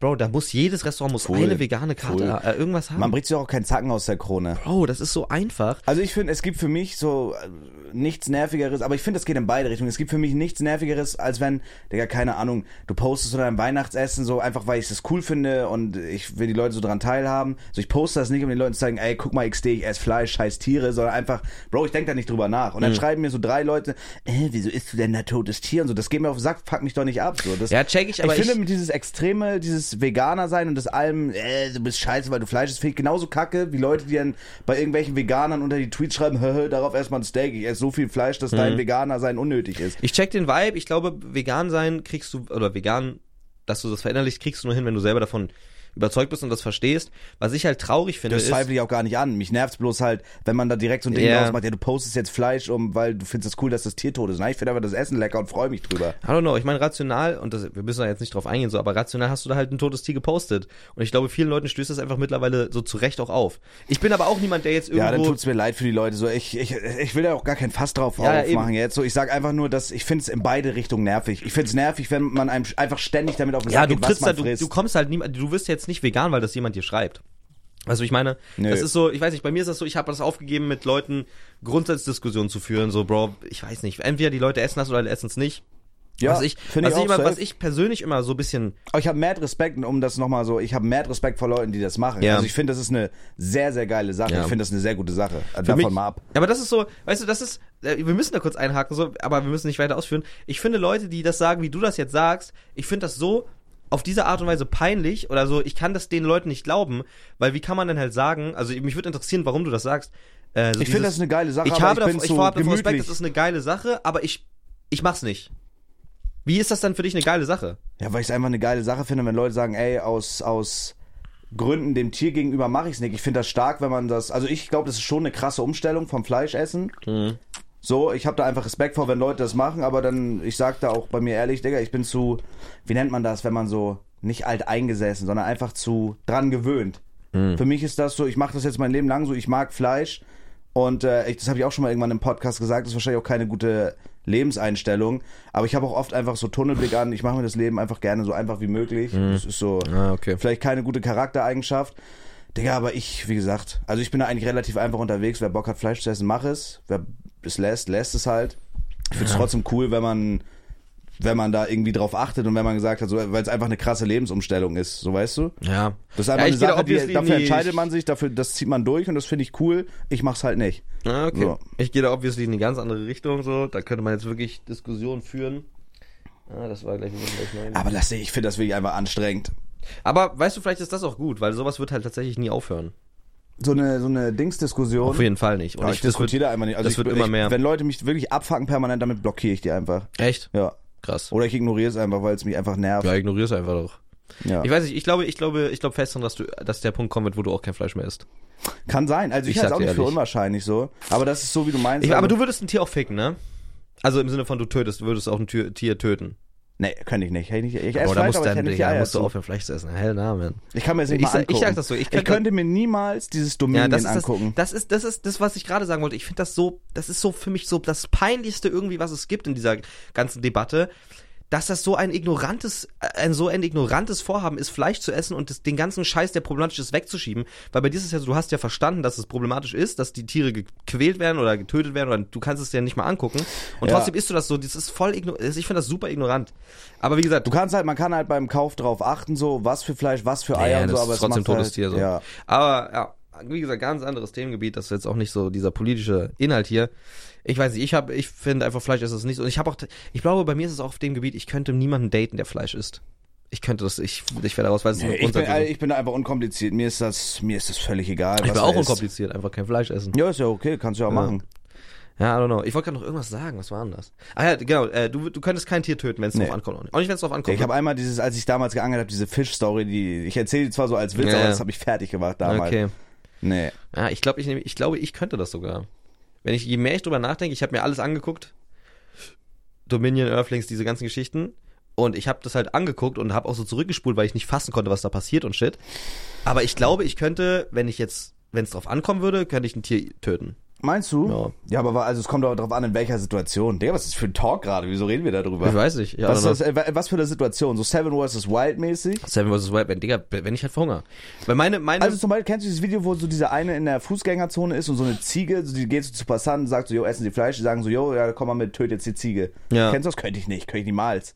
Bro, da muss jedes Restaurant muss Voll. eine vegane Karte, Voll. äh, irgendwas haben. Man bricht sich auch keinen Zacken aus der Krone. Bro, das ist so einfach. Also ich finde, es gibt für mich so äh, nichts Nervigeres, aber ich finde, es geht in beide Richtungen. Es gibt für mich nichts Nervigeres, als wenn, Digga, keine Ahnung, du postest so dein Weihnachtsessen so einfach, weil ich das cool finde und ich will die Leute so dran teilhaben. So, ich poste das nicht, um den Leuten zu sagen, ey, guck mal, XD, ich esse Fleisch, scheiß Tiere, sondern einfach, Bro, ich denk da nicht drüber nach. Und dann schreiben mir so drei Leute, äh, wieso isst du denn da totes Tier und so. Das geht mir auf den Sack, fuck mich doch nicht ab. So, das, Ja, check ich, aber ich finde, ich- mit dieses extreme, dieses Veganer sein und das allem, äh, du bist scheiße, weil du Fleisch isst, finde ich genauso kacke, wie Leute, die dann bei irgendwelchen Veganern unter die Tweets schreiben, hö, hö, darauf erstmal ein Steak, ich esse so viel Fleisch, dass Mhm. dein Veganer sein unnötig ist. Ich check den Vibe, ich glaube, vegan sein kriegst du, oder vegan, dass du das verinnerlichst, kriegst du nur hin, wenn du selber davon überzeugt bist und das verstehst. Was ich halt traurig finde, Das zweifle ich auch gar nicht an. Mich nervt's bloß halt, wenn man da direkt so ein Ding Ja. draus macht, ja, du postest jetzt Fleisch um, weil du findest es cool, dass das Tier tot ist. Nein, ich finde aber das Essen lecker und freue mich drüber. I don't know, ich meine rational, und das, wir müssen da jetzt nicht drauf eingehen, so, aber rational hast du da halt ein totes Tier gepostet. Und ich glaube, vielen Leuten stößt das einfach mittlerweile so zurecht auch auf. Ich bin aber auch niemand, der jetzt irgendwo... Ja, dann tut's mir leid für die Leute. So, ich, ich, ich will da auch gar kein Fass drauf Ja, ja, aufmachen jetzt. So, ich sag einfach nur, dass ich finde es in beide Richtungen nervig. Ich finde es nervig, wenn man einem einfach ständig damit auf den ja, Sack du geht, was man halt, du, du kommst halt niemand, du wirst jetzt nicht vegan, weil das jemand dir schreibt. Weißt du, wie ich meine? Nö. Das ist so, ich weiß nicht, bei mir ist das so, ich habe das aufgegeben, mit Leuten Grundsatzdiskussionen zu führen, so, Bro, ich weiß nicht, entweder die Leute essen das oder essen es nicht. Ja, was ich, was, ich ich, auch immer, safe. was ich persönlich immer so ein bisschen, Aber ich habe mad Respekt, um das nochmal so, ich habe mad Respekt vor Leuten, die das machen. Ja. Also ich finde, das ist eine sehr, sehr geile Sache. Ja. Ich finde das eine sehr gute Sache. Für Davon mich- mal ab. Aber das ist so, weißt du, das ist, äh, wir müssen da kurz einhaken, so, aber wir müssen nicht weiter ausführen. Ich finde Leute, die das sagen, wie du das jetzt sagst, ich finde das so auf diese Art und Weise peinlich oder so, ich kann das den Leuten nicht glauben, weil wie kann man denn halt sagen, also mich würde interessieren, warum du das sagst. Äh, so Ich finde das dieses- eine geile Sache, ich aber habe ich bin davor, ich habe davor Respekt, das ist eine geile Sache, aber ich, ich mach's nicht. Wie ist das dann für dich eine geile Sache? Ja, weil ich es einfach eine geile Sache finde, wenn Leute sagen, ey, aus, aus Gründen dem Tier gegenüber mache ich es nicht. Ich finde das stark, wenn man das. Also ich glaube, das ist schon eine krasse Umstellung vom Fleischessen. So, ich habe da einfach Respekt vor, wenn Leute das machen, aber dann, ich sag da auch bei mir ehrlich, Digga, ich bin zu, wie nennt man das, wenn man so nicht alt eingesessen, sondern einfach zu dran gewöhnt. Für mich ist das so, ich mache das jetzt mein Leben lang so, ich mag Fleisch und äh, ich, das habe ich auch schon mal irgendwann im Podcast gesagt, das ist wahrscheinlich auch keine gute Lebenseinstellung, aber ich habe auch oft einfach so Tunnelblick an, ich mache mir das Leben einfach gerne so einfach wie möglich. Das ist so Ah, okay. vielleicht keine gute Charaktereigenschaft. Digga, aber ich, wie gesagt, also ich bin da eigentlich relativ einfach unterwegs. Wer Bock hat, Fleisch zu essen, mach es. Wer es lässt, lässt es halt. Ich finde es trotzdem cool, wenn man, wenn man da irgendwie drauf achtet und wenn man gesagt hat, so, weil es einfach eine krasse Lebensumstellung ist, so weißt du? Ja. Das ist einfach ja, eine Sache, die, dafür entscheidet man sich, dafür, das zieht man durch und das finde ich cool. Ich mach's halt nicht. Ah, okay. So. Ich gehe da obviously in eine ganz andere Richtung, so. Da könnte man jetzt wirklich Diskussionen führen. Ah, das war gleich, gleich. Aber das, ich finde das wirklich einfach anstrengend. Aber weißt du, vielleicht ist das auch gut, weil sowas wird halt tatsächlich nie aufhören. So eine, so eine Dingsdiskussion. Auf jeden Fall nicht. Und Ja, ich, ich diskutiere da einfach nicht. Also das ich, wird ich, immer mehr. Wenn Leute mich wirklich abfacken permanent, damit blockiere ich die einfach. echt? Ja. Krass. Oder ich ignoriere es einfach, weil es mich einfach nervt. Ja, ignorier's einfach doch. Ja. Ich weiß nicht, ich glaube, ich glaube, ich glaube fest daran, dass du, dass der Punkt kommen wird, wo du auch kein Fleisch mehr isst. Kann sein. Also ich, Ich halte es auch nicht für ehrlich. unwahrscheinlich so. Aber das ist so, wie du meinst. Ich, aber also- du würdest ein Tier auch ficken, ne? Also im Sinne von, du tötest, du würdest auch ein Tier, Tier töten. Nee, könnte ich nicht. Ich, ich esse Aber da Fleisch, musst aber du ich dann, hätte nicht Digga, musst du aufhören, Fleisch zu essen. Hell na, man. Ich kann mir das nicht Ich, mal angucken. ich sag das so. Ich, Ich kann, könnte mir niemals dieses ja, Dominion das ist angucken. das, das ist das ist das, was ich gerade sagen wollte. Ich finde das so, das ist so für mich so das peinlichste irgendwie, was es gibt in dieser ganzen Debatte, dass das so ein ignorantes, äh, ein so ein ignorantes Vorhaben ist, Fleisch zu essen und das, den ganzen Scheiß, der problematisch ist, wegzuschieben. Weil bei dir ist es ja so, du hast ja verstanden, dass es problematisch ist, dass die Tiere gequält werden oder getötet werden oder du kannst es dir nicht mal angucken. Und Ja. trotzdem isst du das so. Das ist voll ignorant. Ich finde das super ignorant. Aber wie gesagt, Du kannst halt, man kann halt beim Kauf drauf achten, so was für Fleisch, was für Eier ja, und so, aber ist es trotzdem macht halt, totes Tier so. Ja. Aber ja, wie gesagt, ganz anderes Themengebiet. Das ist jetzt auch nicht so dieser politische Inhalt hier. Ich weiß nicht, ich habe, ich finde einfach Fleisch ist es nicht. Und ich habe auch, ich glaube, bei mir ist es auch auf dem Gebiet, ich könnte niemanden daten, der Fleisch isst. Ich könnte das, ich, ich werde raus, weil es ist Nee, ich, bin, ich bin einfach unkompliziert. Mir ist das, mir ist das völlig egal. Ich bin auch er unkompliziert, einfach kein Fleisch essen. Ja, ist ja okay, kannst du ja auch Ja. machen. Ja, I don't know. Ich wollte gerade noch irgendwas sagen, was war denn das? Ah ja, genau, äh, du, du könntest kein Tier töten, wenn es Nee. drauf ankommt. Auch nicht, wenn es drauf ankommt. ich habe einmal dieses, als ich damals geangelt habe, diese Fisch-Story, die, ich erzähle die zwar so als Witz, Ja, aber das habe ich fertig gemacht damals. okay. Nee. Ja, ich glaube, ich, nehm- ich glaube, ich könnte das sogar. Wenn ich, je mehr ich drüber nachdenke, ich habe mir alles angeguckt. Dominion, Earthlings, diese ganzen Geschichten. Und ich habe das halt angeguckt und habe auch so zurückgespult, weil ich nicht fassen konnte, was da passiert und shit. Aber ich glaube, ich könnte, wenn ich jetzt, wenn es drauf ankommen würde, könnte ich ein Tier töten. Meinst du? Ja. Ja, aber also es kommt auch darauf an, in welcher Situation. Digga, was ist das für ein Talk gerade? Wieso reden wir darüber? Ich weiß nicht. Ja, was, don't das, äh, was für eine Situation? So Seven vs. Wild mäßig? Seven vs. Wild, wenn, Digga, wenn ich halt verhungere. Weil meine, meine, Also zum Beispiel, kennst du dieses Video, wo so diese eine in der Fußgängerzone ist und so eine Ziege, so die geht so zu Passanten und sagt so, jo, essen Sie Fleisch? Die sagen so, jo, ja, komm mal mit, töt jetzt die Ziege. Ja. Kennst du das? Könnte ich nicht, könnte ich niemals.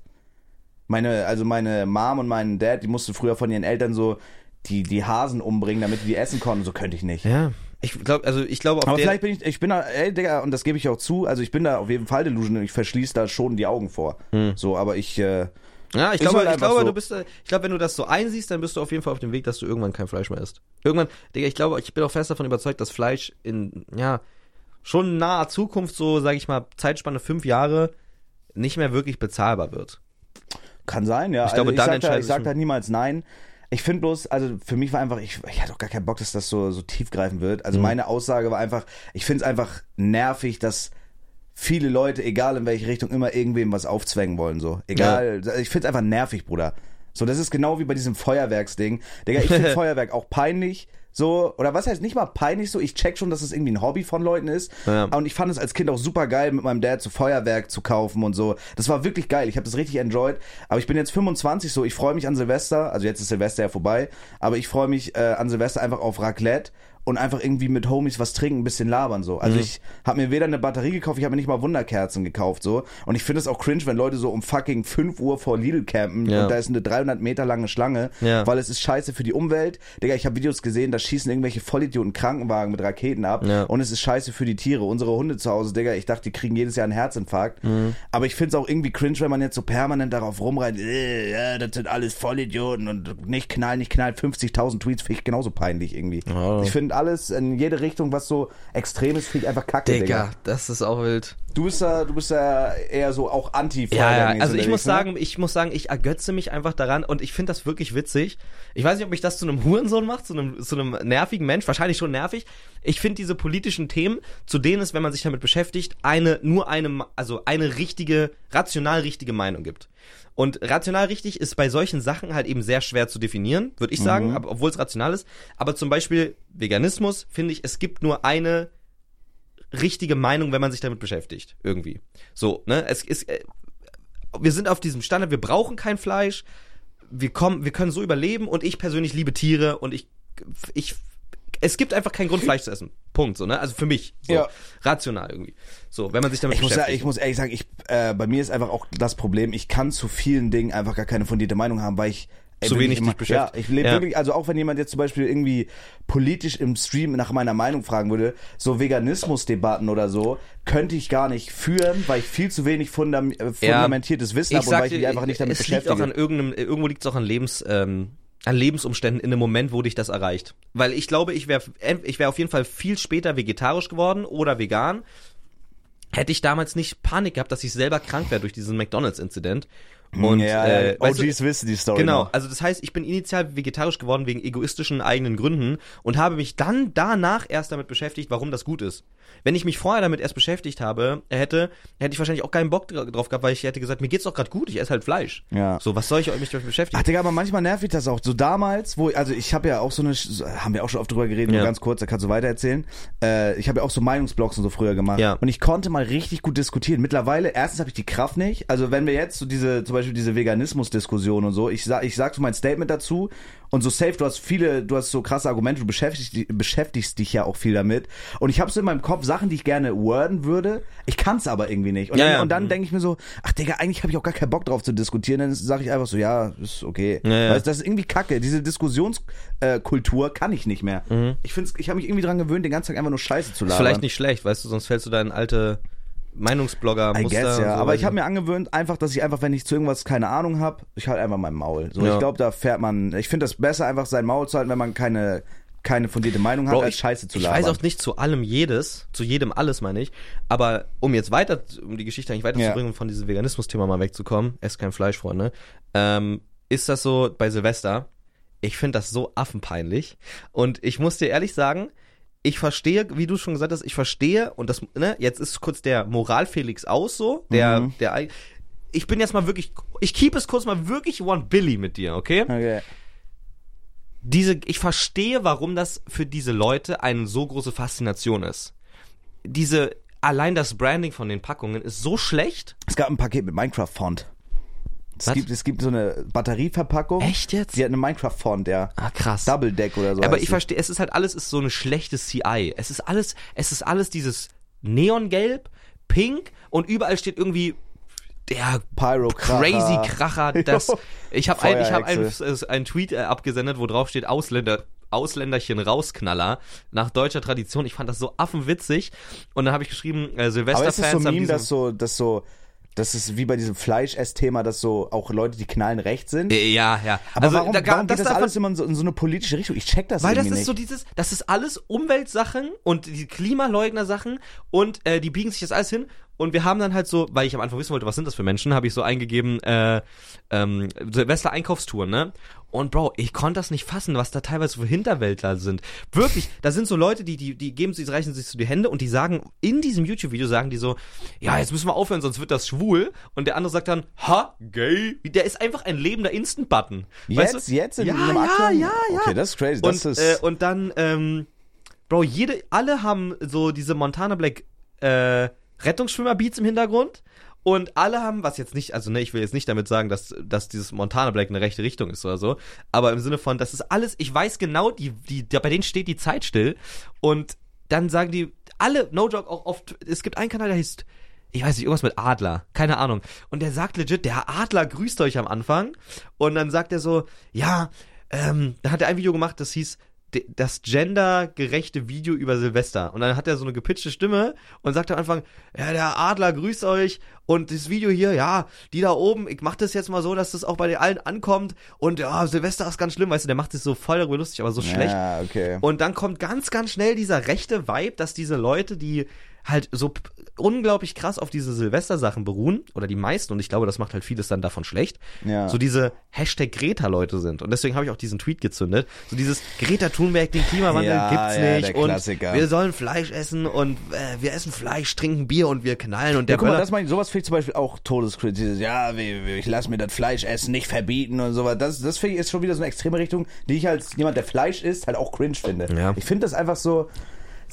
Meine, also meine Mom und mein Dad, die mussten früher von ihren Eltern so die, die Hasen umbringen, damit die die essen konnten. So könnte ich nicht. ja, ich glaube, also ich glaube Aber vielleicht bin ich, ich bin da, ey, Digga, und das gebe ich auch zu, also ich bin da auf jeden Fall delusional, ich verschließe da schon die Augen vor. So, aber ich, äh, Ja, ich Ist glaube, halt ich glaube, so. du bist, äh, ich glaube, wenn du das so einsiehst, dann bist du auf jeden Fall auf dem Weg, dass du irgendwann kein Fleisch mehr isst. Irgendwann, Digga, ich glaube, ich bin auch fest davon überzeugt, dass Fleisch in, ja, schon naher Zukunft, so, sage ich mal, Zeitspanne fünf Jahre, nicht mehr wirklich bezahlbar wird. Kann sein, ja. Ich glaube, also dann ich sag, da, entscheidet ich es sag schon. da niemals nein. Ich finde bloß, also für mich war einfach, ich, ich hatte auch gar keinen Bock, dass das so, so tiefgreifend wird. Mhm. Also meine Aussage war einfach, ich finde es einfach nervig, dass viele Leute, egal in welche Richtung, immer irgendwem was aufzwängen wollen. So. Egal, ich finde es einfach nervig, Bruder. So, das ist genau wie bei diesem Feuerwerksding. Digga, ich finde Feuerwerk auch peinlich. So, oder was heißt nicht mal peinlich so, ich check schon, dass es irgendwie ein Hobby von Leuten ist. Ja. Und ich fand es als Kind auch super geil, mit meinem Dad so Feuerwerk zu kaufen und so. Das war wirklich geil. Ich habe das richtig enjoyed. Aber ich bin jetzt 25 so, ich freue mich an Silvester. Also jetzt ist Silvester ja vorbei. Aber ich freue mich äh, an Silvester einfach auf Raclette und einfach irgendwie mit Homies was trinken, ein bisschen labern so. Mhm. Also ich habe mir weder eine Batterie gekauft, ich habe mir nicht mal Wunderkerzen gekauft so. Und ich finde es auch cringe, wenn Leute so um fucking 5 Uhr vor Lidl campen Ja. und da ist eine 300 Meter lange Schlange, Ja. weil es ist scheiße für die Umwelt. Digga, ich habe Videos gesehen, da schießen irgendwelche Vollidioten Krankenwagen mit Raketen ab Ja. und es ist scheiße für die Tiere. Unsere Hunde zu Hause, Digga, ich dachte, die kriegen jedes Jahr einen Herzinfarkt. Mhm. Aber ich finde es auch irgendwie cringe, wenn man jetzt so permanent darauf rumreitet, äh, ja, das sind alles Vollidioten und nicht knallen, nicht knallen, 50.000 Tweets finde ich genauso peinlich irgendwie. Oh. Ich finde alles in jede Richtung, was so extrem ist, finde ich einfach kacke, Digga. Digga, das ist auch wild. Du bist da, du bist da eher so auch anti Ja, ja, also ich muss ne? sagen, ich muss sagen, ich ergötze mich einfach daran und ich finde das wirklich witzig. Ich weiß nicht, ob mich das zu einem Hurensohn macht, zu einem, zu einem nervigen Mensch, wahrscheinlich schon nervig. Ich finde diese politischen Themen, zu denen es, wenn man sich damit beschäftigt, eine, nur eine, also eine richtige, rational richtige Meinung gibt. Und rational richtig ist bei solchen Sachen halt eben sehr schwer zu definieren, würde ich sagen, aber, obwohl es rational ist. Aber zum Beispiel Veganismus, finde ich, es gibt nur eine richtige Meinung, wenn man sich damit beschäftigt, irgendwie. So, ne? Es ist, äh, wir sind auf diesem Standard, wir brauchen kein Fleisch, wir kommen, wir können so überleben und ich persönlich liebe Tiere und ich, ich, es gibt einfach keinen Grund, Fleisch zu essen. Punkt, so, ne? Also für mich. So. Ja. Rational irgendwie. So, wenn man sich damit Ich muss, beschäftigt. ich muss ehrlich sagen, ich, äh, bei mir ist einfach auch das Problem, ich kann zu vielen Dingen einfach gar keine fundierte Meinung haben, weil ich ey, Zu wirklich wenig dich beschäftigt. Ja, ich lebe Ja. wirklich, also auch wenn jemand jetzt zum Beispiel irgendwie politisch im Stream nach meiner Meinung fragen würde, so Veganismusdebatten oder so, könnte ich gar nicht führen, weil ich viel zu wenig fundam äh, fundamentiertes Wissen habe und weil ich mich einfach nicht damit es liegt auch beschäftige. an irgendeinem, irgendwo liegt es auch an Lebens, ähm, an Lebensumständen in dem Moment, wo dich das erreicht. Weil ich glaube, ich wäre ich wäre auf jeden Fall viel später vegetarisch geworden oder vegan. Hätte ich damals nicht Panik gehabt, dass ich selber krank wäre durch diesen McDonalds-Inzident. Und, ja, äh, ja, weißt du, OGs wissen die Story Genau, noch. also das heißt, ich bin initial vegetarisch geworden wegen egoistischen eigenen Gründen und habe mich dann danach erst damit beschäftigt, warum das gut ist. Wenn ich mich vorher damit erst beschäftigt habe, hätte, hätte ich wahrscheinlich auch keinen Bock dra- drauf gehabt, weil ich hätte gesagt, mir geht's doch gerade gut, ich esse halt Fleisch. Ja. So, was soll ich mich damit beschäftigen? Ach Digga, aber manchmal nervt mich das auch. So damals, wo, also ich habe ja auch so eine, haben wir auch schon oft drüber geredet, Ja. nur ganz kurz, da kannst du weitererzählen. Äh, ich habe ja auch so Meinungsblogs und so früher gemacht. Ja. Und ich konnte mal richtig gut diskutieren. Mittlerweile, erstens habe ich die Kraft nicht. Also wenn wir jetzt so diese, zum Beispiel diese Veganismus-Diskussion und so, ich sag, ich sag so mein Statement dazu und so safe, du hast viele, du hast so krasse Argumente, du beschäftigst, dich- beschäftigst dich ja auch viel damit. Und ich habe so in meinem Kopf Sachen, die ich gerne worden würde. Ich kann es aber irgendwie nicht. Und Ja, dann, ja. und dann denke ich mir so, ach Digga, eigentlich habe ich auch gar keinen Bock drauf zu diskutieren. Dann sage ich einfach so, ja, ist okay. Ja. Weißt, das ist irgendwie kacke. Diese Diskussionskultur kann ich nicht mehr. Ich finde, ich habe mich irgendwie dran gewöhnt, den ganzen Tag einfach nur Scheiße zu ist labern. vielleicht nicht schlecht, weißt du, sonst fällst du da in alte Meinungsblogger I Muster. guess, ja. so, aber ich habe mir angewöhnt, einfach, dass ich einfach, wenn ich zu irgendwas keine Ahnung habe, ich halt einfach mein Maul. So, Ja. ich glaube, da fährt man. Ich finde das besser, einfach sein Maul zu halten, wenn man keine keine fundierte Meinung hat, Bro, als ich, Scheiße zu ich labern. weiß auch nicht zu allem jedes, zu jedem alles meine ich, aber um jetzt weiter, um die Geschichte eigentlich weiterzubringen und von diesem Veganismus-Thema mal wegzukommen, esst kein Fleisch, Freunde, ähm, ist das so bei Silvester, ich finde das so affenpeinlich und ich muss dir ehrlich sagen, ich verstehe, wie du schon gesagt hast, ich verstehe und das, ne, jetzt ist kurz der Moral-Felix aus so, der, Mhm. der, ich bin jetzt mal wirklich, ich keep es kurz mal wirklich one Billy mit dir, okay? Okay. diese, ich verstehe, warum das für diese Leute eine so große Faszination ist. Diese, allein das Branding von den Packungen ist so schlecht. Es gab ein Paket mit Minecraft-Font. Es Was? gibt, es gibt so eine Batterieverpackung. Echt jetzt? Die hat eine Minecraft-Font, ja. Ah, krass. Double Deck oder so. Aber ich verstehe, es ist halt alles ist so eine schlechte CI. Es ist alles, es ist alles dieses Neongelb, Pink und überall steht irgendwie der Pyro-Kracher. crazy Kracher. Das, ich habe ein, ich hab ein, ein Tweet äh, abgesendet, wo drauf steht Ausländer. Ausländerchen Rausknaller nach deutscher Tradition. Ich fand das so affenwitzig. Und dann habe ich geschrieben, äh, Aber ist es so Silvesterfans ein Meme, dass so, dass so, das ist wie bei diesem Fleisch-Ess-Thema, dass so auch Leute, die knallen, recht sind? Äh, Ja, ja. Aber also, warum, da, warum geht das darf man- alles immer in so, in so eine politische Richtung? Ich check das Weil das ist so dieses, das ist alles Umweltsachen und die Klimaleugner-Sachen und äh, die biegen sich das alles hin Und wir haben dann halt so, weil ich am Anfang wissen wollte, was sind das für Menschen, habe ich so eingegeben, äh, ähm, Silvester Einkaufstouren, ne? Und Bro, ich konnte das nicht fassen, was da teilweise für Hinterwäldler sind. Wirklich, da sind so Leute, die, die, die geben sich, reichen sich so die Hände und die sagen, in diesem YouTube-Video sagen die so, ja, jetzt müssen wir aufhören, sonst wird das schwul. Und der andere sagt dann, ha, gay. Der ist einfach ein lebender Instant-Button. Jetzt, Weißt du? jetzt in ja, einem ja, ja, ja. Okay, das ist crazy. Das und, ist, äh, und dann, ähm, Bro, jede, alle haben so diese Montana Black äh, Rettungsschwimmer-Beats im Hintergrund. Und alle haben, was jetzt nicht, also ne, ich will jetzt nicht damit sagen, dass, dass dieses Montana Black eine rechte Richtung ist oder so, aber im Sinne von, das ist alles, ich weiß genau, die, die, bei denen steht die Zeit still und dann sagen die, alle, no joke, auch oft, es gibt einen Kanal, der heißt, ich weiß nicht, irgendwas mit Adler, keine Ahnung. Und der sagt legit, der Adler grüßt euch am Anfang und dann sagt er so, ja, ähm, da hat er ein Video gemacht, das hieß, das gendergerechte Video über Silvester. Und dann hat er so eine gepitchte Stimme und sagt am Anfang, ja, der Adler grüßt euch und das Video hier, ja, die da oben, ich mach das jetzt mal so, dass das auch bei den allen ankommt und ja, Silvester ist ganz schlimm, weißt du, der macht sich so voll darüber lustig, aber so schlecht. Ja, okay. Und dann kommt ganz, ganz schnell dieser rechte Vibe, dass diese Leute, die halt so unglaublich krass auf diese Silvester-Sachen beruhen, oder die meisten, und ich glaube, das macht halt vieles dann davon schlecht, Ja. so diese Hashtag Greta-Leute sind. Und deswegen habe ich auch diesen Tweet gezündet. So dieses Greta Thunberg, den Klimawandel Ja, gibt's ja, nicht und Klassiker. wir sollen Fleisch essen und äh, wir essen Fleisch, trinken Bier und wir knallen und der Ja, guck mal, das meine ich, sowas finde ich zum Beispiel auch Todeskritik. Dieses, Ja, ich lasse mir das Fleisch essen, nicht verbieten und sowas. Das, das finde ich ist schon wieder so eine extreme Richtung, die ich als jemand, der Fleisch isst, halt auch cringe finde. Ich finde das einfach so,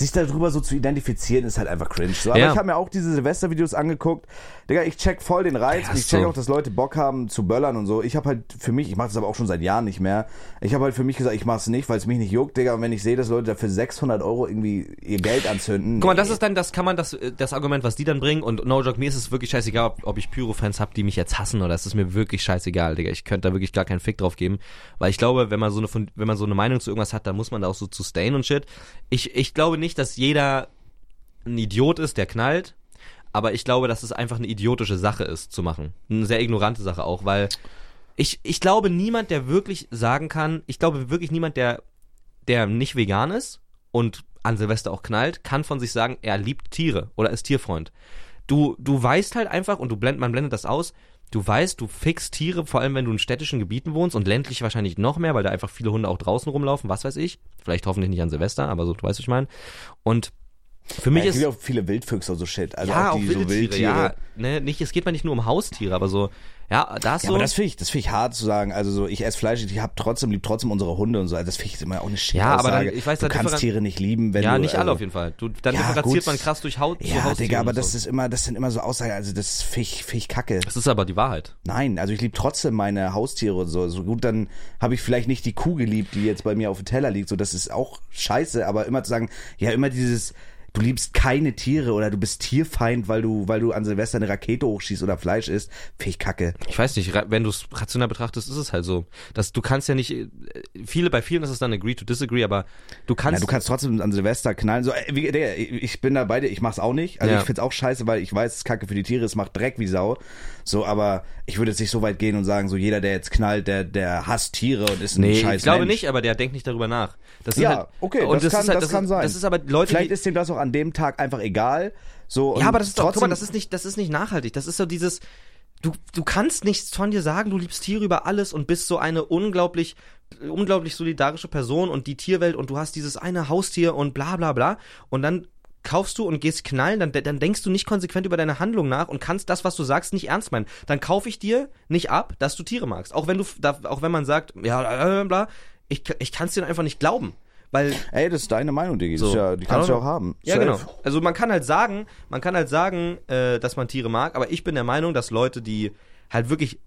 sich darüber so zu identifizieren, ist halt einfach cringe. So, aber Ja. ich habe mir auch diese Silvester-Videos angeguckt. Digga, ich check voll den Reiz Ja, und ich check so. auch, dass Leute Bock haben zu böllern und so. Ich habe halt für mich, ich mache das aber auch schon seit Jahren nicht mehr, ich habe halt für mich gesagt, ich mache es nicht, weil es mich nicht juckt, Digga. Und wenn ich sehe, dass Leute dafür 600 Euro irgendwie ihr Geld anzünden. Guck mal, das ist dann, das kann man, das, äh, das Argument, was die dann bringen, und no joke, mir ist es wirklich scheißegal, ob, ob ich Pyro-Fans hab, die mich jetzt hassen, oder es ist mir wirklich scheißegal, Digga. Ich könnte da wirklich gar keinen Fick drauf geben, weil ich glaube, wenn man so eine, wenn man so eine Meinung zu irgendwas hat, dann muss man da auch so zu stayen und shit. Ich, ich glaube nicht, dass jeder ein Idiot ist, der knallt, aber ich glaube, dass es einfach eine idiotische Sache ist, zu machen. Eine sehr ignorante Sache auch, weil ich, ich glaube, niemand, der wirklich sagen kann, ich glaube wirklich niemand, der, der nicht vegan ist und an Silvester auch knallt, kann von sich sagen, er liebt Tiere oder ist Tierfreund. Du, du weißt halt einfach, und du blend, man blendet das aus, du weißt, du fixst Tiere, vor allem wenn du in städtischen Gebieten wohnst und ländlich wahrscheinlich noch mehr, weil da einfach viele Hunde auch draußen rumlaufen, was weiß ich. Vielleicht hoffentlich nicht an Silvester, aber so, du weißt, was ich meine. Und für mich ja, es ist gibt ja auch viele Wildfüchse und so Shit. Also ja, auch auch die wilde so Tiere, Wildtiere. ja. Ne, nicht, es geht mal nicht nur um Haustiere, aber so, ja, da ist Ja, so. aber das finde ich, das finde ich hart zu sagen. Also so, ich esse Fleisch, ich hab trotzdem, lieb trotzdem unsere Hunde und so. Also das finde ich immer auch eine shit Ja, aber dann- ich weiß, du kannst Tiere nicht lieben, wenn ja, du, nicht alle also, auf jeden Fall. Du, dann Ja, differenziert gut. man krass durch Haut Ja, Digga, aber das so. ist immer, das sind immer so Aussagen, also das finde ich, find ich kacke. Das ist aber die Wahrheit. Nein, also ich liebe trotzdem meine Haustiere und so. So gut, dann habe ich vielleicht nicht die Kuh geliebt, die jetzt bei mir auf dem Teller liegt. So, das ist auch scheiße, aber immer zu sagen, ja, immer dieses, du liebst keine Tiere oder du bist Tierfeind, weil du, weil du an Silvester eine Rakete hochschießt oder Fleisch isst, finde ich kacke. Ich weiß nicht, wenn du es rational betrachtest, ist es halt so. Dass du kannst ja nicht, äh, viele, bei vielen ist es dann agree to disagree, aber du Na, kannst. du kannst trotzdem an Silvester knallen. So, äh, wie, ich bin da bei dir, ich mach's auch nicht. Also Ja. ich find's auch scheiße, weil ich weiß, es ist kacke für die Tiere, es macht Dreck wie Sau. So, aber ich würde jetzt nicht so weit gehen und sagen, so jeder, der jetzt knallt, der, der hasst Tiere und ist ein nee, scheiß ich glaube Mensch. nicht, aber der denkt nicht darüber nach. Das Ja, halt, okay, und das, kann, ist halt, das, kann sein. Das ist aber Leute, Vielleicht ist dem das auch an dem Tag einfach egal. So, Ja, aber das ist doch, guck trotzdem, mal, das ist nicht, das ist nicht nachhaltig. Das ist so dieses, du, du kannst nichts von dir sagen, du liebst Tiere über alles und bist so eine unglaublich, unglaublich solidarische Person und die Tierwelt und du hast dieses eine Haustier und bla bla bla und dann kaufst du und gehst knallen, dann, dann denkst du nicht konsequent über deine Handlung nach und kannst das, was du sagst, nicht ernst meinen. Dann kaufe ich dir nicht ab, dass du Tiere magst. Auch wenn du, auch wenn man sagt, ja, bla, bla, ich, ich kann es dir einfach nicht glauben. Weil Ey, das ist deine Meinung, Diggi. Das So. ja, die kannst du ja auch haben. ja, Safe. genau. Also man kann halt sagen, man kann halt sagen, äh, dass man Tiere mag, aber ich bin der Meinung, dass Leute, die halt wirklich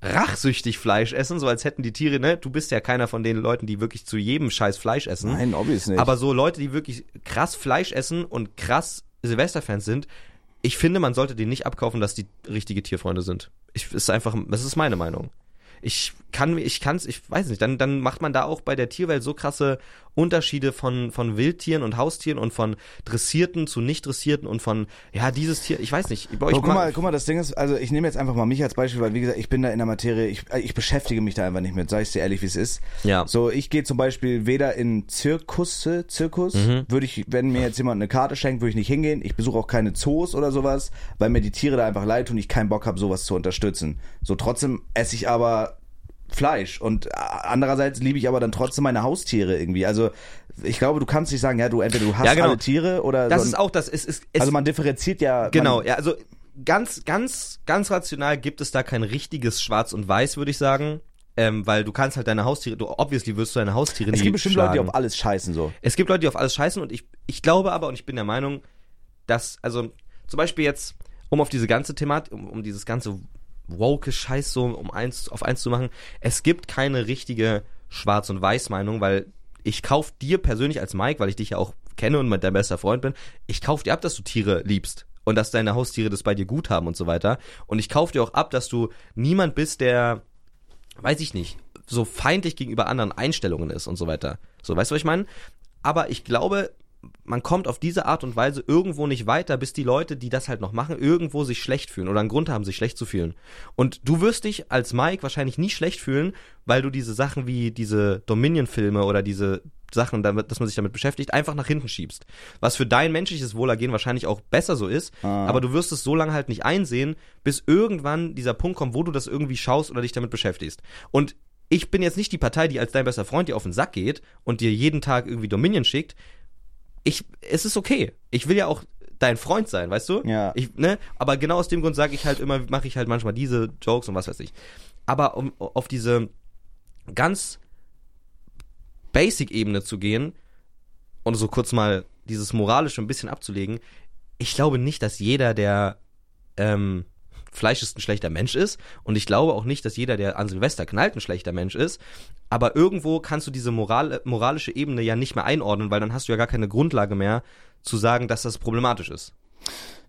rachsüchtig Fleisch essen, so als hätten die Tiere, ne? Du bist ja keiner von den Leuten, die wirklich zu jedem Scheiß Fleisch essen. Nein, obvious nicht. Aber so Leute, die wirklich krass Fleisch essen und krass Silvesterfans sind, ich finde, man sollte denen nicht abkaufen, dass die richtige Tierfreunde sind. Ich ist einfach, das ist meine Meinung. Ich kann ich kann's, ich weiß nicht, dann, dann macht man da auch bei der Tierwelt so krasse Unterschiede von, von Wildtieren und Haustieren und von Dressierten zu nicht Dressierten und von, ja, dieses Tier, ich weiß nicht. Euch So, guck mal, guck mal, das Ding ist, also ich nehme jetzt einfach mal mich als Beispiel, weil wie gesagt, ich bin da in der Materie, ich, ich beschäftige mich da einfach nicht mit, sag ich dir ehrlich, wie es ist. Ja. So, ich gehe zum Beispiel weder in Zirkusse, Zirkus, Mhm. würde ich, wenn mir jetzt jemand eine Karte schenkt, würde ich nicht hingehen. Ich besuche auch keine Zoos oder sowas, weil mir die Tiere da einfach leid tun ich keinen Bock habe, sowas zu unterstützen. So, trotzdem esse ich aber Fleisch und äh, andererseits liebe ich aber dann trotzdem meine Haustiere irgendwie. Also ich glaube, du kannst nicht sagen, ja, du entweder du hast Ja, genau. alle Tiere oder das so, ist auch das, es ist, es, also man differenziert ja Genau, man, ja, also ganz, ganz, ganz rational gibt es da kein richtiges Schwarz und Weiß, würde ich sagen. Ähm, weil du kannst halt deine Haustiere, du obviously wirst du deine Haustiere Es nie gibt bestimmt schlagen. Leute, die auf alles scheißen so. Es gibt Leute, die auf alles scheißen und ich, ich glaube aber und ich bin der Meinung, dass, also zum Beispiel jetzt, um auf diese ganze Thematik, um, um dieses ganze woke Scheiß so um eins auf eins zu machen, es gibt keine richtige Schwarz- und Weiß-Meinung, weil ich kauf dir persönlich als Mike, weil ich dich ja auch kenne und dein bester Freund bin, ich kauf dir ab, dass du Tiere liebst und dass deine Haustiere das bei dir gut haben und so weiter. Und ich kauf dir auch ab, dass du niemand bist, der weiß ich nicht, so feindlich gegenüber anderen Einstellungen ist und so weiter. So, weißt du, was ich meine? Aber ich glaube, man kommt auf diese Art und Weise irgendwo nicht weiter, bis die Leute, die das halt noch machen, irgendwo sich schlecht fühlen oder einen Grund haben, sich schlecht zu fühlen. Und du wirst dich als Mike wahrscheinlich nie schlecht fühlen, weil du diese Sachen wie diese Dominion-Filme oder diese Sachen, damit, dass man sich damit beschäftigt, einfach nach hinten schiebst. Was für dein menschliches Wohlergehen wahrscheinlich auch besser so ist, Ah. aber du wirst es so lange halt nicht einsehen, bis irgendwann dieser Punkt kommt, wo du das irgendwie schaust oder dich damit beschäftigst. Und ich bin jetzt nicht die Partei, die als dein bester Freund dir auf den Sack geht und dir jeden Tag irgendwie Dominion schickt. Ich, es ist okay. Ich will ja auch dein Freund sein, weißt du? Ja. Ich, ne? Aber genau aus dem Grund sage ich halt immer, mache ich halt manchmal diese Jokes und was weiß ich. Aber um auf diese ganz Basic-Ebene zu gehen und so kurz mal dieses Moralische ein bisschen abzulegen, ich glaube nicht, dass jeder, der ähm, Fleisch ist ein schlechter Mensch ist und ich glaube auch nicht, dass jeder, der an Silvester knallt, ein schlechter Mensch ist. Aber irgendwo kannst du diese Moral, moralische Ebene ja nicht mehr einordnen, weil dann hast du ja gar keine Grundlage mehr zu sagen, dass das problematisch ist.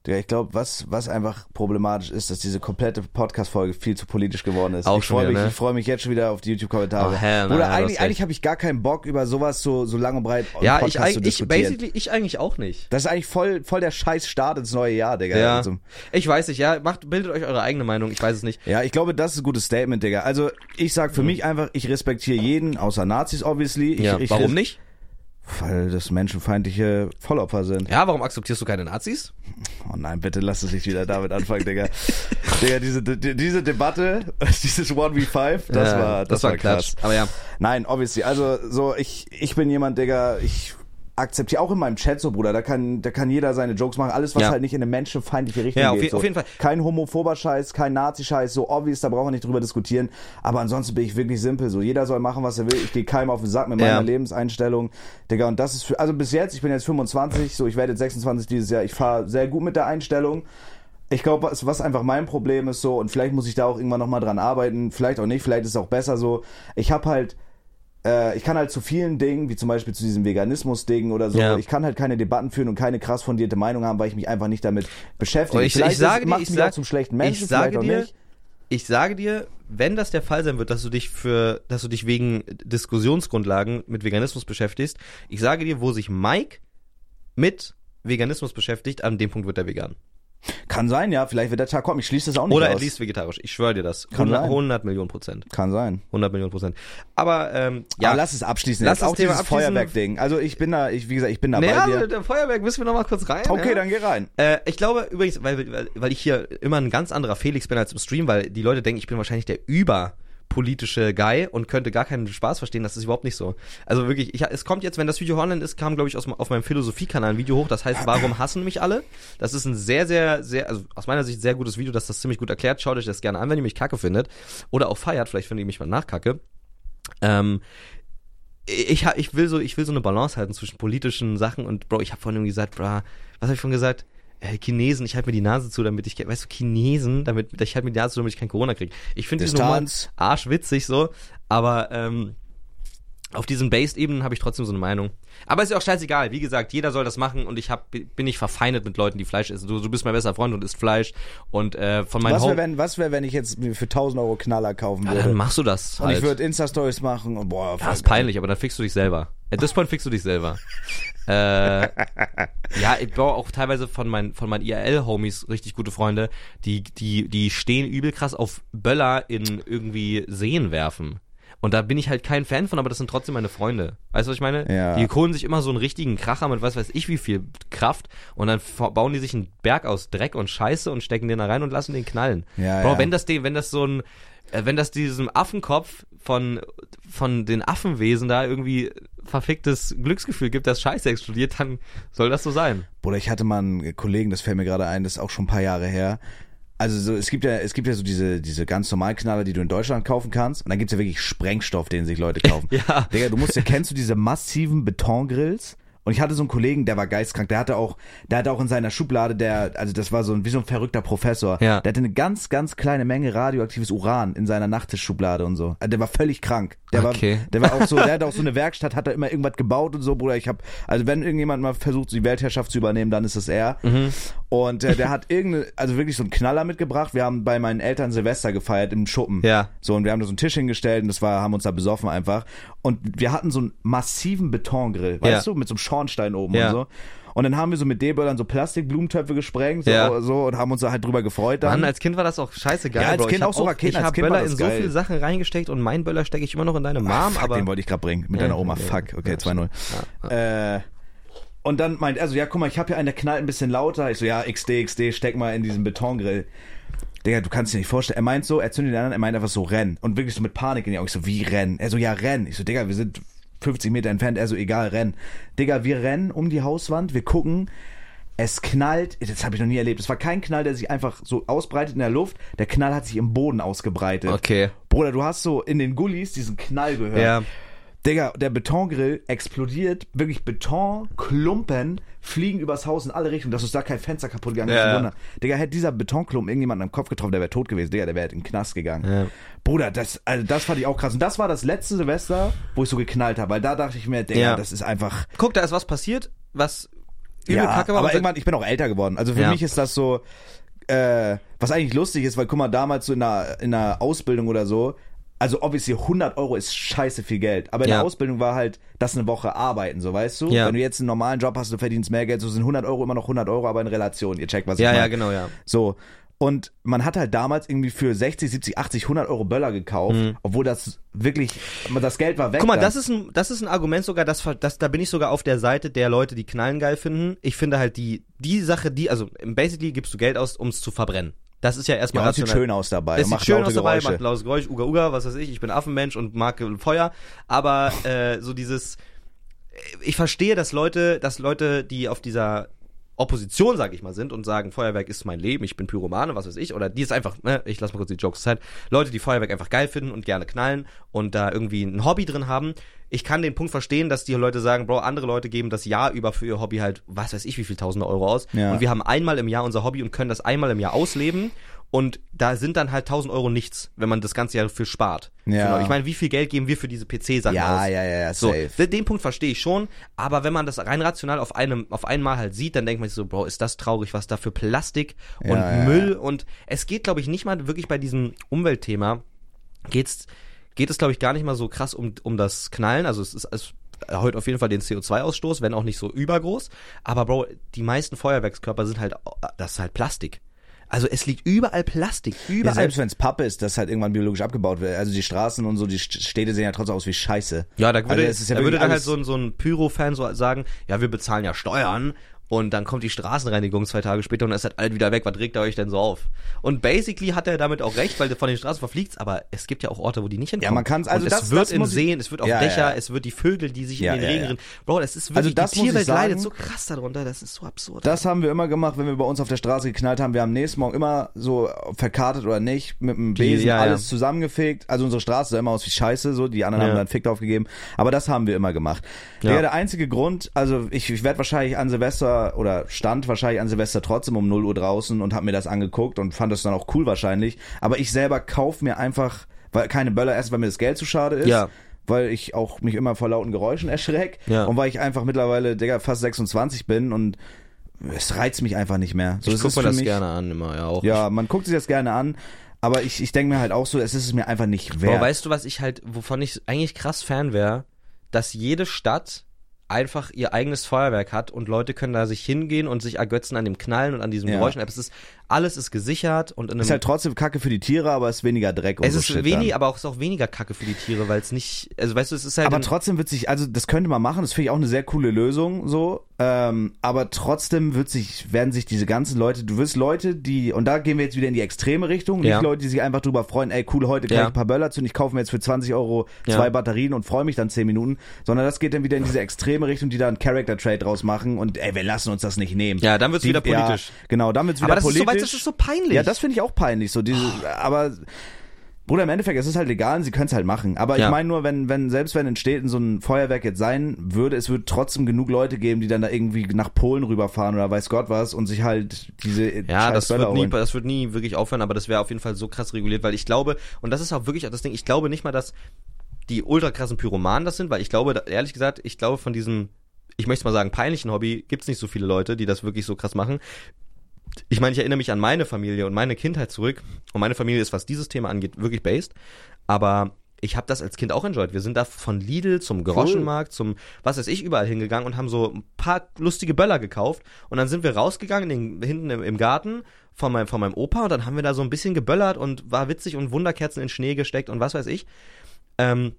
Ja, ich glaube, was, was einfach problematisch ist, dass diese komplette Podcast-Folge viel zu politisch geworden ist. Auch ich freue mich, ne? ich freue mich jetzt schon wieder auf die YouTube-Kommentare. Oh, Oder ja, eigentlich, eigentlich habe ich gar keinen Bock, über sowas so, so lang und breit Ja, ich, Podcast zu eigentlich- ich, diskutieren. basically, ich eigentlich auch nicht. das ist eigentlich voll, voll der scheiß Start ins neue Jahr, Digga. Ja. Also, Ich weiß nicht, ja, macht, bildet euch eure eigene Meinung, ich weiß es nicht. ja, ich glaube, das ist ein gutes Statement, Digga. Also, ich sag für mich einfach, ich respektiere jeden, außer Nazis, obviously. Ich, Mhm. Ja, ich warum nicht? Weil das menschenfeindliche Vollopfer sind. Ja, warum akzeptierst du keine Nazis? Oh nein, bitte lass es nicht wieder damit anfangen, Digga. Digga, diese, die, diese Debatte, dieses 1v5, das Ja, war, das, war krass. Aber ja, Nein, obviously. Also so, ich, ich bin jemand, Digga, ich akzeptiere auch in meinem Chat so, Bruder, da kann, da kann jeder seine Jokes machen. Alles, was Ja. halt nicht in eine menschenfeindliche Richtung Ja, auf geht. je- so. auf jeden Fall. Kein homophober Scheiß, kein Nazi-Scheiß, so obvious, da brauchen wir nicht drüber diskutieren. Aber ansonsten bin ich wirklich simpel. So, jeder soll machen, was er will. Ich gehe keinem auf den Sack mit meiner Ja. Lebenseinstellung. Digga, und das ist für, also bis jetzt, ich bin jetzt 25, so, ich werde jetzt 26 dieses Jahr. Ich fahre sehr gut mit der Einstellung. Ich glaube, was, was einfach mein Problem ist so, und vielleicht muss ich da auch irgendwann nochmal dran arbeiten, vielleicht auch nicht, vielleicht ist es auch besser so. Ich habe halt, äh, ich kann halt zu vielen Dingen, wie zum Beispiel zu diesem Veganismus-Ding oder so, Ja. ich kann halt keine Debatten führen und keine krass fundierte Meinung haben, weil ich mich einfach nicht damit beschäftige. Und ich- vielleicht ich sage ist, dir, ich sag- zum schlechten Menschen, ich sage dir, nicht. ich sage dir, wenn das der Fall sein wird, dass du dich für, dass du dich wegen Diskussionsgrundlagen mit Veganismus beschäftigst, ich sage dir, wo sich Mike mit Veganismus beschäftigt, an dem Punkt wird er vegan. Kann sein, ja, vielleicht wird der Tag kommen. Ich schließe das auch nicht Oder aus. at least vegetarisch. Ich schwöre dir das. Kann 100, sein. 100 Millionen Prozent. Kann sein. 100 Millionen Prozent. Aber, ähm, Ja, ja. lass es abschließen. Lass auch Thema dieses. Feuerwerk-Ding. Also ich bin da, ich, wie gesagt, ich bin da naja, bei dir. der Feuerwerk müssen wir noch mal kurz rein. Okay, ja? dann geh rein. Äh, ich glaube übrigens, weil, weil, weil ich hier immer ein ganz anderer Felix bin als im Stream, weil die Leute denken, ich bin wahrscheinlich der überpolitische Guy und könnte gar keinen Spaß verstehen. Das ist überhaupt nicht so. Also wirklich, ich, es kommt jetzt, wenn das Video online ist, kam, glaube ich, aus, auf meinem Philosophie-Kanal ein Video hoch, das heißt, warum hassen mich alle? Das ist ein sehr, sehr, sehr, also aus meiner Sicht sehr gutes Video, das das ziemlich gut erklärt. Schaut euch das gerne an, wenn ihr mich kacke findet. Oder auch feiert, vielleicht findet ihr mich mal nachkacke. Ähm, ich, ich will so, ich will so eine Balance halten zwischen politischen Sachen und Bro, ich habe vorhin irgendwie gesagt, bro, was habe ich vorhin gesagt? Äh, Chinesen, ich halte mir die Nase zu, damit ich, weißt du, Chinesen, damit, ich halte mir die Nase zu, damit ich kein Corona kriege. Ich finde diesen Humor Distanz. arschwitzig so, aber ähm, auf diesen Based-Ebenen habe ich trotzdem so eine Meinung. Aber ist ja auch scheißegal. Wie gesagt, jeder soll das machen und ich hab, bin nicht verfeindet mit Leuten, die Fleisch essen. Du, du bist mein bester Freund und isst Fleisch. Und äh, von meinen Was wäre, wenn, was wär, wenn ich jetzt für 1000 Euro Knaller kaufen ja, würde? dann machst du das und halt. ich würde Insta-Stories machen und boah, ja, ist geil. peinlich, aber dann fickst du dich selber. At this point fickst du dich selber. äh, ja, ich baue auch teilweise von meinen von meinen IRL-Homies richtig gute Freunde, die die die stehen übel krass auf Böller in irgendwie Seen werfen. Und da bin ich halt kein Fan von, aber das sind trotzdem meine Freunde. Weißt du, was ich meine? Ja. Die holen sich immer so einen richtigen Kracher mit was weiß ich wie viel Kraft und dann bauen die sich einen Berg aus Dreck und Scheiße und stecken den da rein und lassen den knallen. Ja, Bro, ja. wenn das den, wenn das so ein, äh, wenn das diesem Affenkopf von, von den Affenwesen da irgendwie verficktes Glücksgefühl gibt, dass Scheiße explodiert, dann soll das so sein. Bruder, ich hatte mal einen Kollegen, das fällt mir gerade ein, das ist auch schon ein paar Jahre her. Also so, es gibt ja, es gibt ja so diese, diese ganz normalen Knaller, die du in Deutschland kaufen kannst. Und dann gibt's ja wirklich Sprengstoff, den sich Leute kaufen. Ja. Digga, du musst ja, kennst du diese massiven Betongrills? Und ich hatte so einen Kollegen, der war geistkrank, der hatte auch, der hatte auch in seiner Schublade, der, also das war so ein, wie so ein verrückter Professor. Ja. Der hatte eine ganz, ganz kleine Menge radioaktives Uran in seiner Nachttischschublade und so. Also der war völlig krank. Der Okay. war, der war auch so, der hatte auch so eine Werkstatt, hat da immer irgendwas gebaut und so, Bruder. Ich hab, also wenn irgendjemand mal versucht, die Weltherrschaft zu übernehmen, dann ist es er. Mhm. Und äh, der hat irgendeine, also wirklich so einen Knaller mitgebracht. Wir haben bei meinen Eltern Silvester gefeiert im Schuppen. Ja. So, und wir haben da so einen Tisch hingestellt und das war, haben uns da besoffen einfach. Und wir hatten so einen massiven Betongrill, weißt Ja. du, mit so einem Schornstein oben Ja. und so. Und dann haben wir so mit D-Böllern so Plastikblumentöpfe gesprengt so, Ja. so und haben uns da halt drüber gefreut dann. Mann, als Kind war das auch scheiße geil. Ja, als Bro. Kind auch so Raketen, Ich als hab Kind war Böller in so viele Sachen reingesteckt und mein Böller stecke ich immer noch in deine Mom, Ah, fuck, aber den wollte ich gerade bringen mit Ja, deiner Oma. ja, Fuck, okay, ja, 2-0. Äh, und dann meint, also ja, guck mal, ich habe hier einen, der knallt ein bisschen lauter. Ich so, ja, XD, XD, steck mal in diesen Betongrill. Digga, du kannst dir nicht vorstellen. Er meint so, er zündet den anderen, er meint einfach so, renn. Und wirklich so mit Panik in die Augen. Ich so, wie rennen? Er so, ja, renn. Ich so, Digga, wir sind 50 Meter entfernt. Er so, egal, renn. Digga, wir rennen um die Hauswand, wir gucken. Es knallt, das habe ich noch nie erlebt. Es war kein Knall, der sich einfach so ausbreitet in der Luft. Der Knall hat sich im Boden ausgebreitet. Okay. Bruder, du hast so in den Gullis diesen Knall gehört. Ja. Digga, der Betongrill explodiert, wirklich Betonklumpen fliegen übers Haus in alle Richtungen, dass uns da kein Fenster kaputt gegangen ist. Ja. Wunder. Digga, hätte dieser Betonklumpen irgendjemanden am Kopf getroffen, der wäre tot gewesen. Digga, der wäre in den Knast gegangen. Ja. Bruder, das, also das fand ich auch krass. Und das war das letzte Silvester, wo ich so geknallt habe, weil da dachte ich mir, Digga, Ja. das ist einfach. Guck, da ist was passiert, was übel Ja, kacke war. aber irgendwann, ich bin auch älter geworden. Also für mich ist das so, äh, was eigentlich lustig ist, weil guck mal, damals so in der, in der Ausbildung oder so, also obviously 100 Euro ist scheiße viel Geld. Aber in Ja. der Ausbildung war halt, das eine Woche arbeiten, so weißt du? Ja. Wenn du jetzt einen normalen Job hast, du verdienst mehr Geld, so sind 100 Euro immer noch 100 Euro, aber in Relation. Ihr checkt, was ja, ich ja, meine. genau, ja. So. Und man hat halt damals irgendwie für 60, 70, 80, 100 Euro Böller gekauft, obwohl das wirklich, das Geld war weg. Mhm. Guck mal, dann. das ist ein, das ist ein Argument sogar, das, das, da bin ich sogar auf der Seite der Leute, die Knallen geil finden. Ich finde halt die, die Sache, die, also basically gibst du Geld aus, um es zu verbrennen. Das ist ja erstmal ja, das sieht schön aus dabei. Es sieht macht schön aus dabei, Geräusche. macht lautes Geräusch, Uga Uga, was weiß ich, ich bin Affenmensch und mag Feuer, aber äh, so dieses, ich verstehe, dass Leute, dass Leute, die auf dieser Opposition, sag ich mal, sind und sagen, Feuerwerk ist mein Leben, ich bin Pyromane, was weiß ich, oder die ist einfach, ne, ich lass mal kurz die Jokes Zeit, Leute, die Feuerwerk einfach geil finden und gerne knallen und da irgendwie ein Hobby drin haben. Ich kann den Punkt verstehen, dass die Leute sagen, Bro, andere Leute geben das Jahr über für ihr Hobby halt, was weiß ich, wie viel tausende Euro aus. Ja. Und wir haben einmal im Jahr unser Hobby und können das einmal im Jahr ausleben. Und da sind dann halt 1000 Euro nichts, wenn man das ganze Jahr für spart. Ja. Genau. Ich meine, wie viel Geld geben wir für diese PC-Sachen Ja, aus? ja, ja, ja, So, safe. den, Punkt verstehe ich schon, aber wenn man das rein rational auf einem, auf einmal halt sieht, dann denkt man sich so, Bro, ist das traurig, was da für Plastik und Ja, Müll und es geht, glaube ich, nicht mal wirklich bei diesem Umweltthema, geht's, geht es, glaube ich, gar nicht mal so krass um, um das Knallen, also es ist, es erhöht auf jeden Fall den CO2-Ausstoß, wenn auch nicht so übergroß, aber Bro, die meisten Feuerwerkskörper sind halt, das ist halt Plastik. Also es liegt überall Plastik, Ja, überall. selbst wenn es Pappe ist, das halt irgendwann biologisch abgebaut wird. Also die Straßen und so, die St- Städte sehen ja trotzdem aus wie Scheiße. Ja, da würde, Also es ist ja da würde dann halt so ein, so ein Pyro-Fan so sagen, ja, wir bezahlen ja Steuern und dann kommt die Straßenreinigung zwei Tage später und dann ist das alles wieder weg. Was regt ihr euch denn so auf? Und basically hat er damit auch recht, weil von den Straßen verfliegt's, aber es gibt ja auch Orte, wo die nicht hinkommen. Ja, man kann's- also und das- es wird das in Seen, es wird auf Ja, Dächer, ja. es wird die Vögel, die sich Ja, in den ja, Regen ja. rennen. Bro, das ist Also wirklich, das die Tierwelt sagen, leidet so krass darunter, das ist so absurd. Das haben wir immer gemacht, wenn wir bei uns auf der Straße geknallt haben. Wir haben nächsten Morgen immer so verkartet oder nicht, mit dem Besen ja, ja. alles zusammengefegt. Also unsere Straße sah immer aus wie Scheiße, so. Die anderen Ja. haben dann Fick draufgegeben. Aber das haben wir immer gemacht. Ja. Ja. der einzige Grund, also ich, ich werde wahrscheinlich an Silvester oder stand wahrscheinlich an Silvester trotzdem um 0 Uhr draußen und habe mir das angeguckt und fand das dann auch cool wahrscheinlich. Aber ich selber kauf mir einfach, weil keine Böller erst, weil mir das Geld zu schade ist. Ja. weil ich auch mich immer vor lauten Geräuschen erschreck Ja. und weil ich einfach mittlerweile, Digga, fast 26 bin und es reizt mich einfach nicht mehr. So, ich es guck ist mir das mich, gerne an, immer, ja auch. Ja, man guckt sich das gerne an, aber ich, ich denke mir halt auch so, es ist es mir einfach nicht wert. Aber weißt du, was ich halt, wovon ich eigentlich krass Fan wäre, dass jede Stadt einfach ihr eigenes Feuerwerk hat und Leute können da sich hingehen und sich ergötzen an dem Knallen und an diesem Ja. Geräuschen. Es ist, alles ist gesichert und in einem ist halt trotzdem Kacke für die Tiere, aber es ist weniger Dreck und es so ist Shit wenig, dann. aber auch, es ist auch weniger Kacke für die Tiere, weil es nicht, also weißt du, es ist halt. Aber trotzdem wird sich, also das könnte man machen, das finde ich auch eine sehr coole Lösung, so. Ähm, aber trotzdem wird sich, werden sich diese ganzen Leute, du wirst Leute, die, und da gehen wir jetzt wieder in die extreme Richtung, nicht Ja. Leute, die sich einfach drüber freuen, ey cool, heute kann Ja. ich ein paar Böller zünden, ich kaufe mir jetzt für 20 Euro Ja. zwei Batterien und freue mich dann 10 Minuten, sondern das geht dann wieder in diese extreme Richtung, die da das ist so, peinlich. Ja, das finde ich auch peinlich. So diese, aber Bruder, im Endeffekt, es ist halt legal und sie können es halt machen. Aber Ja. ich meine nur, wenn, wenn, selbst wenn in Städten so ein Feuerwerk jetzt sein würde, es wird trotzdem genug Leute geben, die dann da irgendwie nach Polen rüberfahren oder weiß Gott was und sich halt diese Ja, das Böller wird, nie, holen. das wird nie wirklich aufhören, aber das wäre auf jeden Fall so krass reguliert, weil ich glaube, und das ist auch wirklich auch das Ding, ich glaube nicht mal, dass die ultra krassen Pyromanen das sind, weil ich glaube, ehrlich gesagt, ich glaube von diesem, ich möchte mal sagen, peinlichen Hobby gibt's nicht so viele Leute, die das wirklich so krass machen. Ich meine, ich erinnere mich an meine Familie und meine Kindheit zurück. Und meine Familie ist, was dieses Thema angeht, wirklich based, aber ich habe das als Kind auch enjoyed. Wir sind da von Lidl zum Groschenmarkt, zum was weiß ich überall hingegangen und haben so ein paar lustige Böller gekauft. Und dann sind wir rausgegangen den, hinten im, im Garten von meinem, von meinem Opa. Und dann haben wir da so ein bisschen geböllert und war witzig und Wunderkerzen in Schnee gesteckt und was weiß ich. Ähm,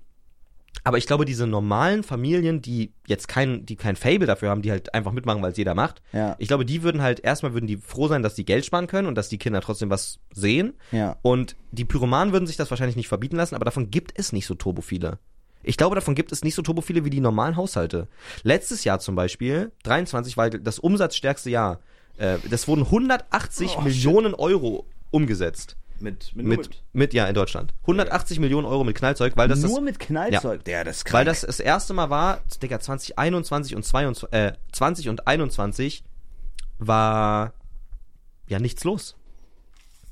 aber ich glaube, diese normalen Familien, die jetzt kein, die kein Fable dafür haben, die halt einfach mitmachen, weil es jeder macht, Ja. ich glaube, die würden halt erstmal würden die froh sein, dass die Geld sparen können und dass die Kinder trotzdem was sehen. Ja. Und die Pyromanen würden sich das wahrscheinlich nicht verbieten lassen, aber davon gibt es nicht so turbo viele. Ich glaube, davon gibt es nicht so turbo viele wie die normalen Haushalte. Letztes Jahr zum Beispiel, 23 war das umsatzstärkste Jahr. Äh, das wurden 180 Oh, Millionen Euro umgesetzt. Mit, mit, Mit, mit, ja, in Deutschland. 180 Millionen Euro mit Knallzeug, weil das nur das, mit Knallzeug. Ja, das ist weil das das erste Mal war, Digga, 2021 und 22, äh, 20 und 21 war ja nichts los.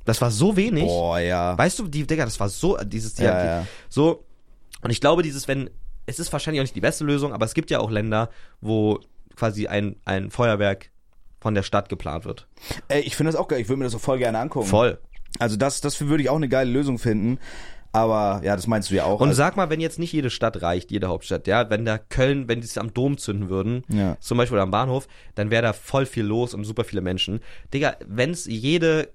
Das war so wenig. Boah, ja. Weißt du, die, Digga, das war so, dieses, die, Ja, die, ja. so, und ich glaube, dieses, wenn, es ist wahrscheinlich auch nicht die beste Lösung, aber es gibt ja auch Länder, wo quasi ein, ein Feuerwerk von der Stadt geplant wird. Ey, ich finde das auch geil. Ich würde mir das so voll gerne angucken. Voll. Also das, das würde ich auch eine geile Lösung finden. Aber ja, das meinst du ja auch. Und Also- sag mal, wenn jetzt nicht jede Stadt reicht, jede Hauptstadt, ja, wenn da Köln, wenn die es am Dom zünden würden, Ja. zum Beispiel am Bahnhof, dann wäre da voll viel los und super viele Menschen. Digga, wenn's jede,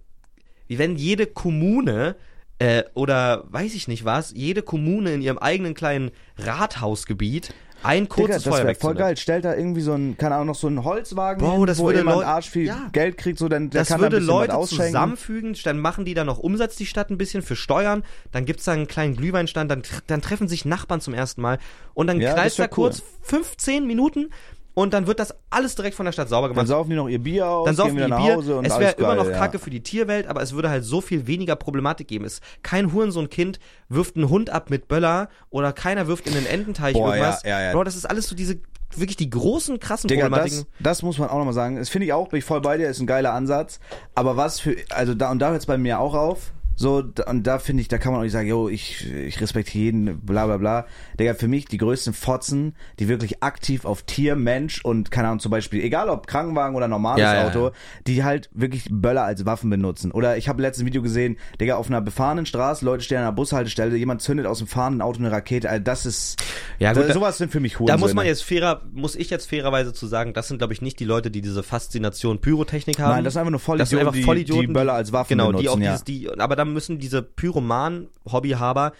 wenn jede Kommune äh, oder weiß ich nicht was, jede Kommune in ihrem eigenen kleinen Rathausgebiet ein Digga, kurzes das wäre Feuerwerk voll geil. Stellt da irgendwie so ein, keine Ahnung, noch so einen Holzwagen Bro, hin, das wo würde jemand Leu- Arsch viel Ja. Geld kriegt, so dann der Das kann da ein würde bisschen Leute zusammenfügen, dann machen die da noch Umsatz, die Stadt ein bisschen für Steuern, dann gibt's da einen kleinen Glühweinstand, dann, dann treffen sich Nachbarn zum ersten Mal. Und dann Ja, knallt das da kurz 15 Minuten und dann wird das alles direkt von der Stadt sauber Dann gemacht. saufen die noch ihr Bier aus, Dann saufen gehen wieder die nach Bier, Hause und es wäre immer noch ja. Kacke für die Tierwelt, aber es würde halt so viel weniger Problematik geben. Es, kein Hurensohn-Kind wirft einen Hund ab mit Böller oder keiner wirft in den Ententeich Boah, irgendwas. ja, ja, ja. Bro, das ist alles so diese, wirklich die großen, krassen Digga, Problematiken. das, das muss man auch nochmal sagen. Das finde ich auch, bin ich voll bei dir, ist ein geiler Ansatz. Aber was für, also da und da hört es bei mir auch auf. So, da- und da finde ich, da kann man auch nicht sagen, yo, ich, ich respektiere jeden, bla bla bla. Digga, für mich die größten Fotzen, die wirklich aktiv auf Tier, Mensch und, keine Ahnung, zum Beispiel, egal ob Krankenwagen oder normales Ja, Auto, ja. die halt wirklich Böller als Waffen benutzen. Oder ich habe letztes Video gesehen, Digga, auf einer befahrenen Straße, Leute stehen an einer Bushaltestelle, jemand zündet aus dem fahrenden Auto eine Rakete. Also das ist, Ja, gut, da, da- sowas sind für mich Da Hurensöhne. muss man jetzt fairer, muss ich jetzt fairerweise zu sagen, das sind glaube ich nicht die Leute, die diese Faszination Pyrotechnik haben. Nein, das sind einfach nur Das sind Vollidioten, einfach die, Vollidioten, die Böller als Waffen genau, benutzen. die auch ja. dieses, die, aber da müssen diese Pyroman-Hobbyhaber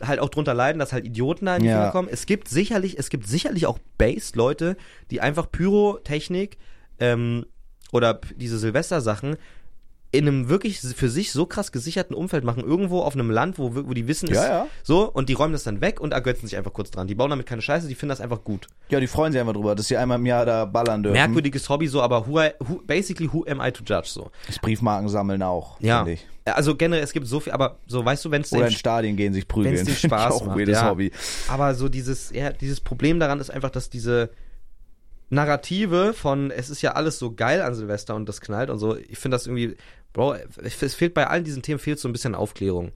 halt auch drunter leiden, dass halt Idioten da in die Ja. Finger kommen. Es gibt sicherlich, es gibt sicherlich auch Based-Leute, die einfach Pyrotechnik ähm, oder diese Silvester-Sachen in einem wirklich für sich so krass gesicherten Umfeld machen, irgendwo auf einem Land, wo, wo die wissen, Ja, ist ja. so, und die räumen das dann weg und ergötzen sich einfach kurz dran. Die bauen damit keine Scheiße, die finden das einfach gut. Ja, die freuen sich einfach drüber, dass sie einmal im Jahr da ballern dürfen. Merkwürdiges Hobby so, aber who, I, who, basically who am I to judge so. Das Briefmarken sammeln auch, Ja. finde ich. Also generell, es gibt so viel, aber so, weißt du, wenn es Oder in Stadien gehen sich prügeln. Finde ich Spaß auch macht, ja. Hobby. aber so dieses, ja, dieses Problem daran ist einfach, dass diese Narrative von, es ist ja alles so geil an Silvester und das knallt und so, ich finde das irgendwie, Bro, es fehlt bei allen diesen Themen fehlt so ein bisschen Aufklärung.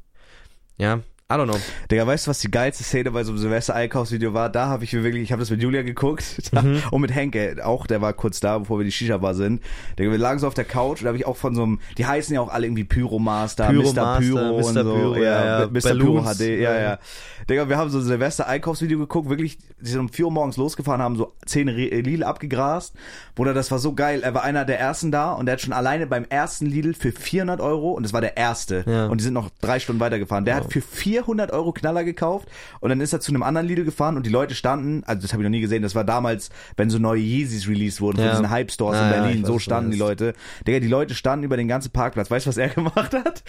Ja, I don't know. Digga, weißt du, was die geilste Szene bei so einem Silvester-Einkaufsvideo war? Da habe ich mir wirklich, ich habe das mit Julia geguckt da, Mhm. und mit Henke, auch der war kurz da, bevor wir die Shisha-Bar sind. Digga, wir lagen so auf der Couch und da habe ich auch von so einem, die heißen ja auch alle irgendwie Pyromaster, Pyromaster, Mr. Pyro Mr. und so. Pyro, ja, ja. Mr. Balloons, Pyro HD, ja, ja. ja. Digga, wir haben so ein Silvester-Einkaufsvideo geguckt, wirklich, die sind um 4 Uhr morgens losgefahren, haben so 10 Re- Lidl abgegrast. Bruder, das war so geil. Er war einer der ersten da und der hat schon alleine beim ersten Lidl für 400 Euro und das war der erste. Ja. Und die sind noch drei Stunden weitergefahren. Der hat für 400 Euro Knaller gekauft und dann ist er zu einem anderen Lidl gefahren und die Leute standen, also das habe ich noch nie gesehen, das war damals, wenn so neue Yeezys released wurden von Ja. diesen Hype-Stores Ah, in ja, Berlin, weiß, so standen die. Leute. Digga, die Leute standen über den ganzen Parkplatz. Weißt du, was er gemacht hat?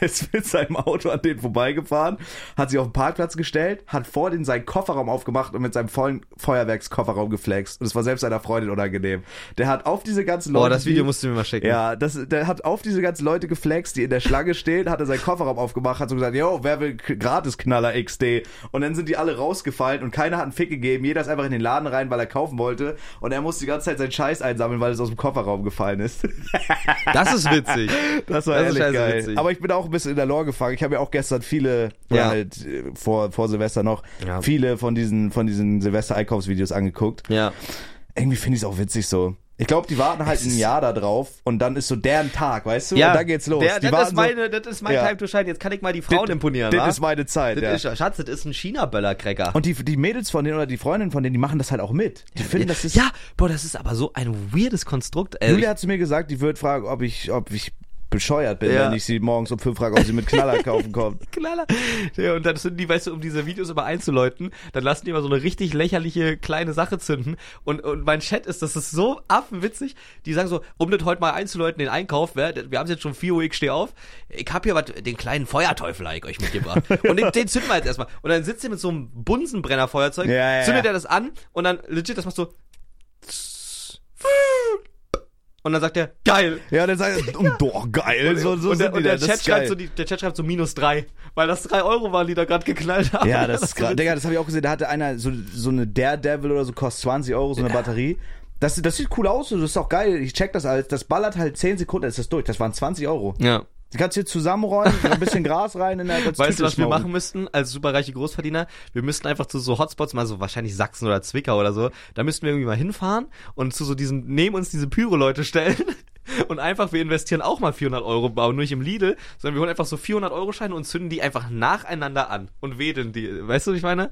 Er ist mit seinem Auto an denen vorbeigefahren, hat sich auf den Parkplatz gestellt, hat vor den seinen Kofferraum aufgemacht und mit seinem vollen Feuerwerkskofferraum geflext. Und es war selbst seiner Freundin unangenehm. Der hat auf diese ganzen Leute. Boah, das Video die- musst du mir mal schicken. ja, das, der hat auf diese ganzen Leute geflext, die in der Schlange stehen, hat er seinen Kofferraum aufgemacht, hat so gesagt, yo, wer will Gratisknaller XD? Und dann sind die alle rausgefallen und keiner hat einen Fick gegeben. Jeder ist einfach in den Laden rein, weil er kaufen wollte. Und er musste die ganze Zeit seinen Scheiß einsammeln, weil es aus dem Kofferraum gefallen ist. Das ist witzig. Das war Das ehrlich scheiße geil. witzig. Aber ich bin auch ein bisschen in der Lore gefangen. Ich habe ja auch gestern viele, Ja. halt äh, vor, vor Silvester noch, Ja. viele von diesen, von diesen Silvester-Einkaufsvideos angeguckt. Ja. Irgendwie finde ich es auch witzig so. Ich glaube, die warten halt ein Jahr da drauf und dann ist so deren Tag, weißt du? Ja, und dann geht's los. Der, die das, ist meine, das ist mein Ja. Time to shine. Jetzt kann ich mal die Frauen so, imponieren, Das wa? ist meine Zeit, das ja. ist, Schatz, das ist ein China-Böller-Cracker. und die, die Mädels von denen oder die Freundinnen von denen, die machen das halt auch mit. Die finden, das ist... ja, boah, das ist aber so ein weirdes Konstrukt. Äh, Julia hat zu mir gesagt, die wird fragen, ob ich, ob ich bescheuert bin, Ja. wenn ich sie morgens um fünf frage, ob sie mit Knaller kaufen kommt. Knaller. Ja, und dann sind die, weißt du, um diese Videos immer einzuläuten, dann lassen die immer so eine richtig lächerliche kleine Sache zünden. Und, und mein Chat ist, das ist so affenwitzig. Die sagen so, um das heute mal einzuläuten, den Einkauf, wir, haben es jetzt schon 4 Uhr, ich stehe auf. Ich hab hier was, den kleinen Feuerteufel like euch mitgebracht. und den, den zünden wir jetzt erstmal. Und dann sitzt ihr mit so einem Bunsenbrennerfeuerzeug, Ja, ja, zündet er das an und dann legit, das macht so. Und dann sagt er, geil. Ja, dann sagt er, oh, doch, geil. So, so und der, und der das Chat ist geil. schreibt so, die, der Chat schreibt so minus drei, weil das drei Euro waren, die da gerade geknallt haben. Ja, das ist so krass. witzig. Digga, das habe ich auch gesehen. Da hatte einer so, so eine Daredevil oder so, kostet 20 Euro, so eine Batterie. Das, das sieht cool aus, das ist auch geil. Ich check das alles. Das ballert halt 10 Sekunden, ist das durch. Das waren 20 Euro. Ja. Die kannst du hier zusammenräumen, ein bisschen Gras rein in der Weißt du, was wir Tüte machen müssten als superreiche Großverdiener? Wir müssten einfach zu so Hotspots, mal so wahrscheinlich Sachsen oder Zwickau oder so, da müssten wir irgendwie mal hinfahren und zu so diesen, neben uns diese Pyro-Leute stellen und einfach, wir investieren auch mal 400 Euro, aber nur nicht im Lidl, sondern wir holen einfach so 400 Euro Scheine und zünden die einfach nacheinander an und wedeln die. Weißt du, was ich meine?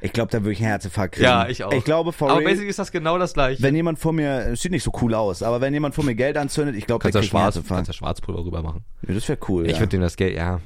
Ich glaube, da würde ich einen Herzinfarkt kriegen. Ja, ich auch. Ich glaube, for aber real, basically ist das genau das gleiche. wenn jemand vor mir, es sieht nicht so cool aus, aber wenn jemand vor mir Geld anzündet, ich glaube, der kannst kriegt einen schwarz, Herzinfarkt. kannst ja Schwarzpulver rüber machen. Ja, das wäre cool, Ich ja. würde dem das Geld, ja.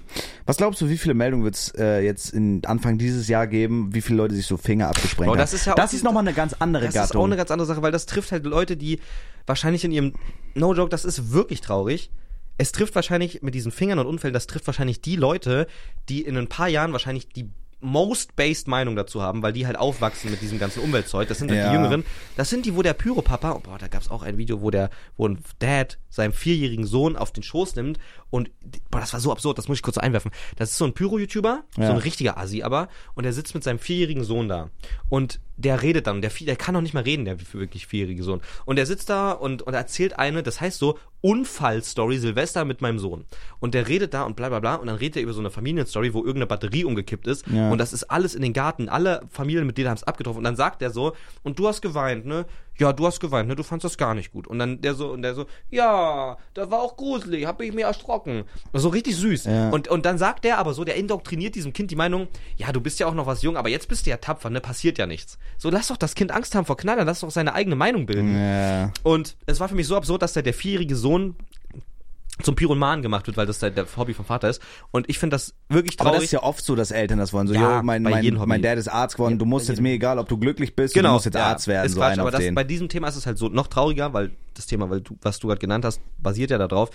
Was glaubst du, wie viele Meldungen wird es äh, jetzt in Anfang dieses Jahr geben, wie viele Leute sich so Finger abgesprengt haben? das ist ja auch das ist nochmal eine ganz andere Das ist Gattung. auch eine ganz andere Sache, weil das trifft halt Leute, die wahrscheinlich in ihrem No Joke, das ist wirklich traurig. Es trifft wahrscheinlich mit diesen Fingern und Unfällen, das trifft wahrscheinlich die Leute, die in ein paar Jahren wahrscheinlich die most based Meinung dazu haben, weil die halt aufwachsen mit diesem ganzen Umweltzeug. Das sind halt Ja. die Jüngeren. Das sind die, wo der Pyropapa, oh, boah, da gab's auch ein Video, wo der, wo ein Dad seinem vierjährigen Sohn auf den Schoß nimmt und, boah, das war so absurd, das muss ich kurz einwerfen. Das ist so ein Pyro-YouTuber, Ja. so ein richtiger Assi aber, und der sitzt mit seinem vierjährigen Sohn da. Und der redet dann, der, der kann noch nicht mal reden, der wirklich vierjährige Sohn. Und der sitzt da und, und erzählt eine, das heißt so, Unfallstory Silvester mit meinem Sohn. Und der redet da und bla bla bla und dann redet er über so eine Familienstory, wo irgendeine Batterie umgekippt ist. Ja. Und das ist alles in den Garten. Alle Familienmitglieder haben es abgetroffen. Und dann sagt er so, und du hast geweint, ne? Ja, du hast geweint, ne? Du fandst das gar nicht gut. Und dann der so, und der so, ja, das war auch gruselig, hab ich mir erschrocken. So richtig süß. Ja. Und, und dann sagt der aber so, der indoktriniert diesem Kind die Meinung, ja, du bist ja auch noch was jung, aber jetzt bist du ja tapfer, ne? Passiert ja nichts. So, lass doch das Kind Angst haben vor Knallern, lass doch seine eigene Meinung bilden. ja. Und es war für mich so absurd, dass der, der vierjährige Sohn zum Pyroman gemacht wird, weil das der, der Hobby vom Vater ist. Und ich finde das wirklich Aber traurig. das ist ja oft so, dass Eltern das wollen. So, Ja, jo, mein, mein, mein Dad ist Arzt geworden, du musst jetzt mir egal, ob du glücklich bist, genau, du musst jetzt ja, Arzt werden, ist so Quatsch, aber das, bei diesem Thema ist es halt so noch trauriger, weil das Thema, weil du, was du gerade genannt hast, basiert ja darauf,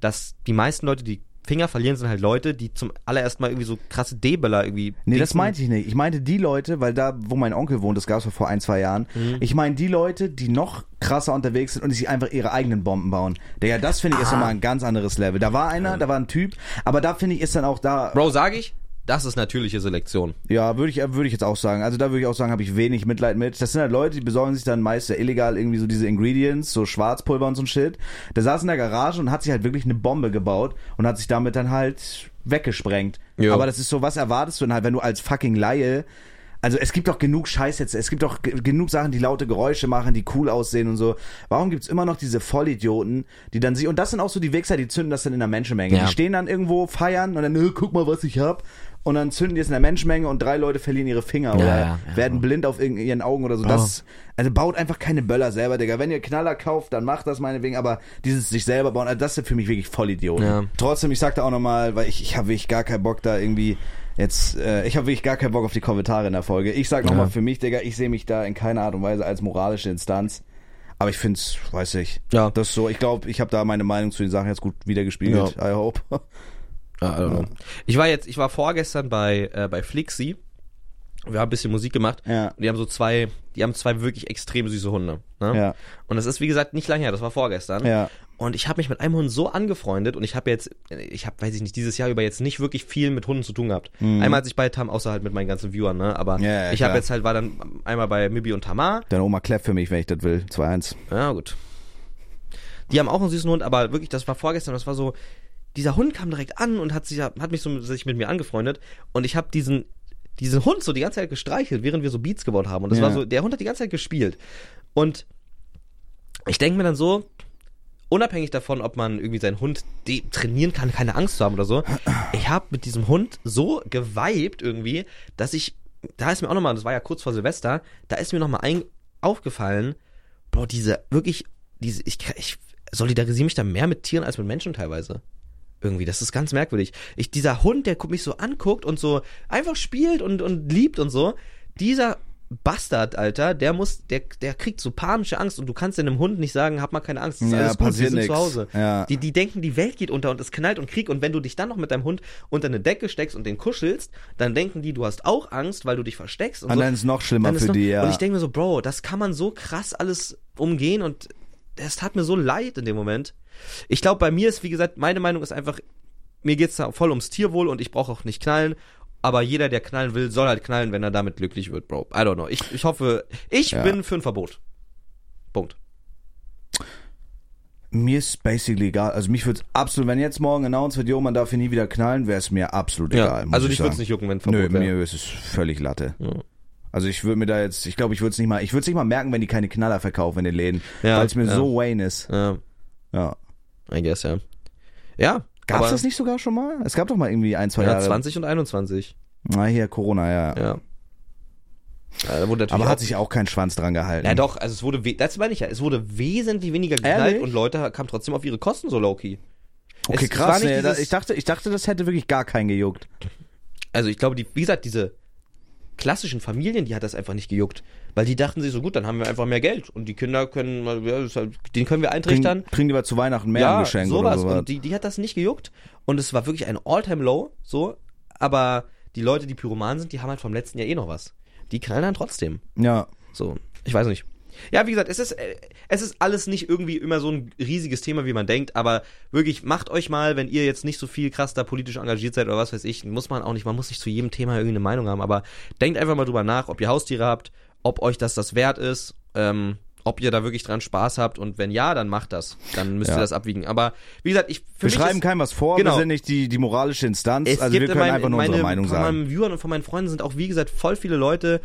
dass die meisten Leute, die Finger verlieren, sind halt Leute, die zum allerersten Mal irgendwie so krasse D-Böller irgendwie. Nee, das dingsen. meinte ich nicht. Ich meinte die Leute, weil da, wo mein Onkel wohnt, das gab's ja vor ein, zwei Jahren. Mhm. Ich meine die Leute, die noch krasser unterwegs sind und sich einfach ihre eigenen Bomben bauen. Digga, das finde ich ist Ah. nochmal ein ganz anderes Level. Da war einer, da war ein Typ, aber da finde ich ist dann auch da. Bro, sag ich, Das ist natürliche Selektion. Ja, würde ich, würde ich jetzt auch sagen. Also da würde ich auch sagen, habe ich wenig Mitleid mit. Das sind halt Leute, die besorgen sich dann meist ja illegal irgendwie so diese Ingredients, so Schwarzpulver und so ein Shit. Der saß in der Garage und hat sich halt wirklich eine Bombe gebaut und hat sich damit dann halt weggesprengt. Ja. Aber das ist so, was erwartest du denn halt, wenn du als fucking Laie also es gibt doch genug Scheiß jetzt, es gibt doch ge- genug Sachen, die laute Geräusche machen, die cool aussehen und so. Warum gibt's immer noch diese Vollidioten, die dann sie und das sind auch so die Wichser, die zünden das dann in der Menschenmenge. Ja. Die stehen dann irgendwo feiern und dann, "Äh, guck mal, was ich hab. Und dann zünden die es in der Menschenmenge und drei Leute verlieren ihre Finger oder ja, ja. werden blind auf ihren Augen oder so. Das, also baut einfach keine Böller selber, Digga. Wenn ihr Knaller kauft, dann macht das meinetwegen, aber dieses sich selber bauen, also das sind für mich wirklich Vollidioten. Ja. Trotzdem, ich sagte auch nochmal, weil ich, ich habe wirklich gar keinen Bock da irgendwie jetzt, äh, ich habe wirklich gar keinen Bock auf die Kommentare in der Folge. Ich sag nochmal Ja. für mich, Digga, ich sehe mich da in keiner Art und Weise als moralische Instanz. Aber ich find's, weiß ich, Ja. das ist so, ich glaube, ich habe da meine Meinung zu den Sachen jetzt gut wiedergespiegelt. I hope. Ja, don't know. Ich war jetzt, ich war vorgestern bei, äh, bei Flixi. Wir haben ein bisschen Musik gemacht. Ja. Und die haben so zwei, die haben zwei wirklich extrem süße Hunde. Ne? Ja. Und das ist, wie gesagt, nicht lange her, das war vorgestern. Ja. Und ich habe mich mit einem Hund so angefreundet und ich habe jetzt, ich habe, weiß ich nicht, dieses Jahr über jetzt nicht wirklich viel mit Hunden zu tun gehabt. Einmal als ich bei Tam, außer halt mit meinen ganzen Viewern, ne? Aber Mhm. Ja, ja, ich habe jetzt halt, war dann einmal bei Mibi und Tamar. Deine Oma kläfft für mich, wenn ich das will. 2-1. Ja, gut. Die haben auch einen süßen Hund, aber wirklich, das war vorgestern, das war so, dieser Hund kam direkt an und hat sich, hat mich so sich mit mir angefreundet und ich habe diesen, diesen Hund so die ganze Zeit gestreichelt, während wir so Beats gebaut haben und das Ja. war so, der Hund hat die ganze Zeit gespielt und ich denke mir dann so, unabhängig davon, ob man irgendwie seinen Hund trainieren kann, keine Angst zu haben oder so, ich habe mit diesem Hund so geweibt irgendwie, dass ich, da ist mir auch nochmal, das war ja kurz vor Silvester, da ist mir nochmal ein, aufgefallen, Bro, diese wirklich, diese, ich, ich solidarisiere mich da mehr mit Tieren als mit Menschen teilweise. Irgendwie, das ist ganz merkwürdig. Ich, dieser Hund, der mich so anguckt und so einfach spielt und, und liebt und so, dieser Bastard, Alter, der muss, der, der kriegt so panische Angst und du kannst einem Hund nicht sagen, hab mal keine Angst, das ist Ja, alles gut, wir passiert sind nix. zu Hause. Ja. Die, die denken, die Welt geht unter und es knallt und Krieg und wenn du dich dann noch mit deinem Hund unter eine Decke steckst und den kuschelst, dann denken die, du hast auch Angst, weil du dich versteckst und Und so. dann ist es noch schlimmer ist für noch, die, ja. Und ich denke mir so, Bro, das kann man so krass alles umgehen und es tat mir so leid in dem Moment. Ich glaube, bei mir ist, wie gesagt, meine Meinung ist einfach, mir geht's da voll ums Tierwohl und ich brauche auch nicht knallen. Aber jeder, der knallen will, soll halt knallen, wenn er damit glücklich wird, Bro. I don't know. Ich, ich hoffe, ich Ja. bin für ein Verbot. Punkt. Mir ist basically egal. Also mich würde absolut, wenn jetzt morgen announced wird, jo, man darf hier nie wieder knallen, wäre es mir absolut egal. muss also ich dich würde es nicht jucken, wenn ein Nö, Verbot wäre. mir ist es völlig Latte. Ja. Also ich würde mir da jetzt, ich glaube, ich würde es nicht mal, ich würde es nicht mal merken, wenn die keine Knaller verkaufen in den Läden, Ja, weil es mir ja. so Wayne ist. Ja, Ja. I guess, ja. Ja. Gab's aber- das nicht sogar schon mal? Es gab doch mal irgendwie ein, zwei Ja, Jahre. 20 und 21. Na hier Corona, ja. Ja. ja Aber hat sich auch kein Schwanz dran gehalten. Ja doch, also es wurde, das meine ich ja, es wurde wesentlich weniger geknallt Ehrlich? und Leute kamen trotzdem auf ihre Kosten so low-key. okay, es krass. Nee, ich dachte, ich dachte, das hätte wirklich gar keinen gejuckt. Also ich glaube, die, wie gesagt, diese klassischen Familien, die hat das einfach nicht gejuckt. Weil die dachten sich so, gut, dann haben wir einfach mehr Geld und die Kinder können, ja, halt, den können wir eintrichtern. Kriegen, kriegen die mal zu Weihnachten mehr ein Geschenk sowas. oder sowas. Und die, die hat das nicht gejuckt. Und es war wirklich ein All-Time-Low, so. Aber die Leute, die Pyromanen sind, die haben halt vom letzten Jahr eh noch was. Die knallen dann trotzdem. ja. So, ich weiß nicht. Ja, wie gesagt, es ist, äh, es ist alles nicht irgendwie immer so ein riesiges Thema, wie man denkt, aber wirklich, macht euch mal, wenn ihr jetzt nicht so viel krass da politisch engagiert seid oder was weiß ich, muss man auch nicht, man muss nicht zu jedem Thema irgendeine Meinung haben, aber denkt einfach mal drüber nach, ob ihr Haustiere habt, ob euch das das wert ist, ähm, ob ihr da wirklich dran Spaß habt und wenn ja, dann macht das. Dann müsst Ja. ihr das abwiegen. Aber wie gesagt, ich für Wir schreiben keinem was vor, Genau. wir sind nicht die, die moralische Instanz, es also wir gibt können in einfach nur meine, unsere Meinung von sagen. meinen Viewern und von meinen Freunden sind auch, wie gesagt, voll viele Leute,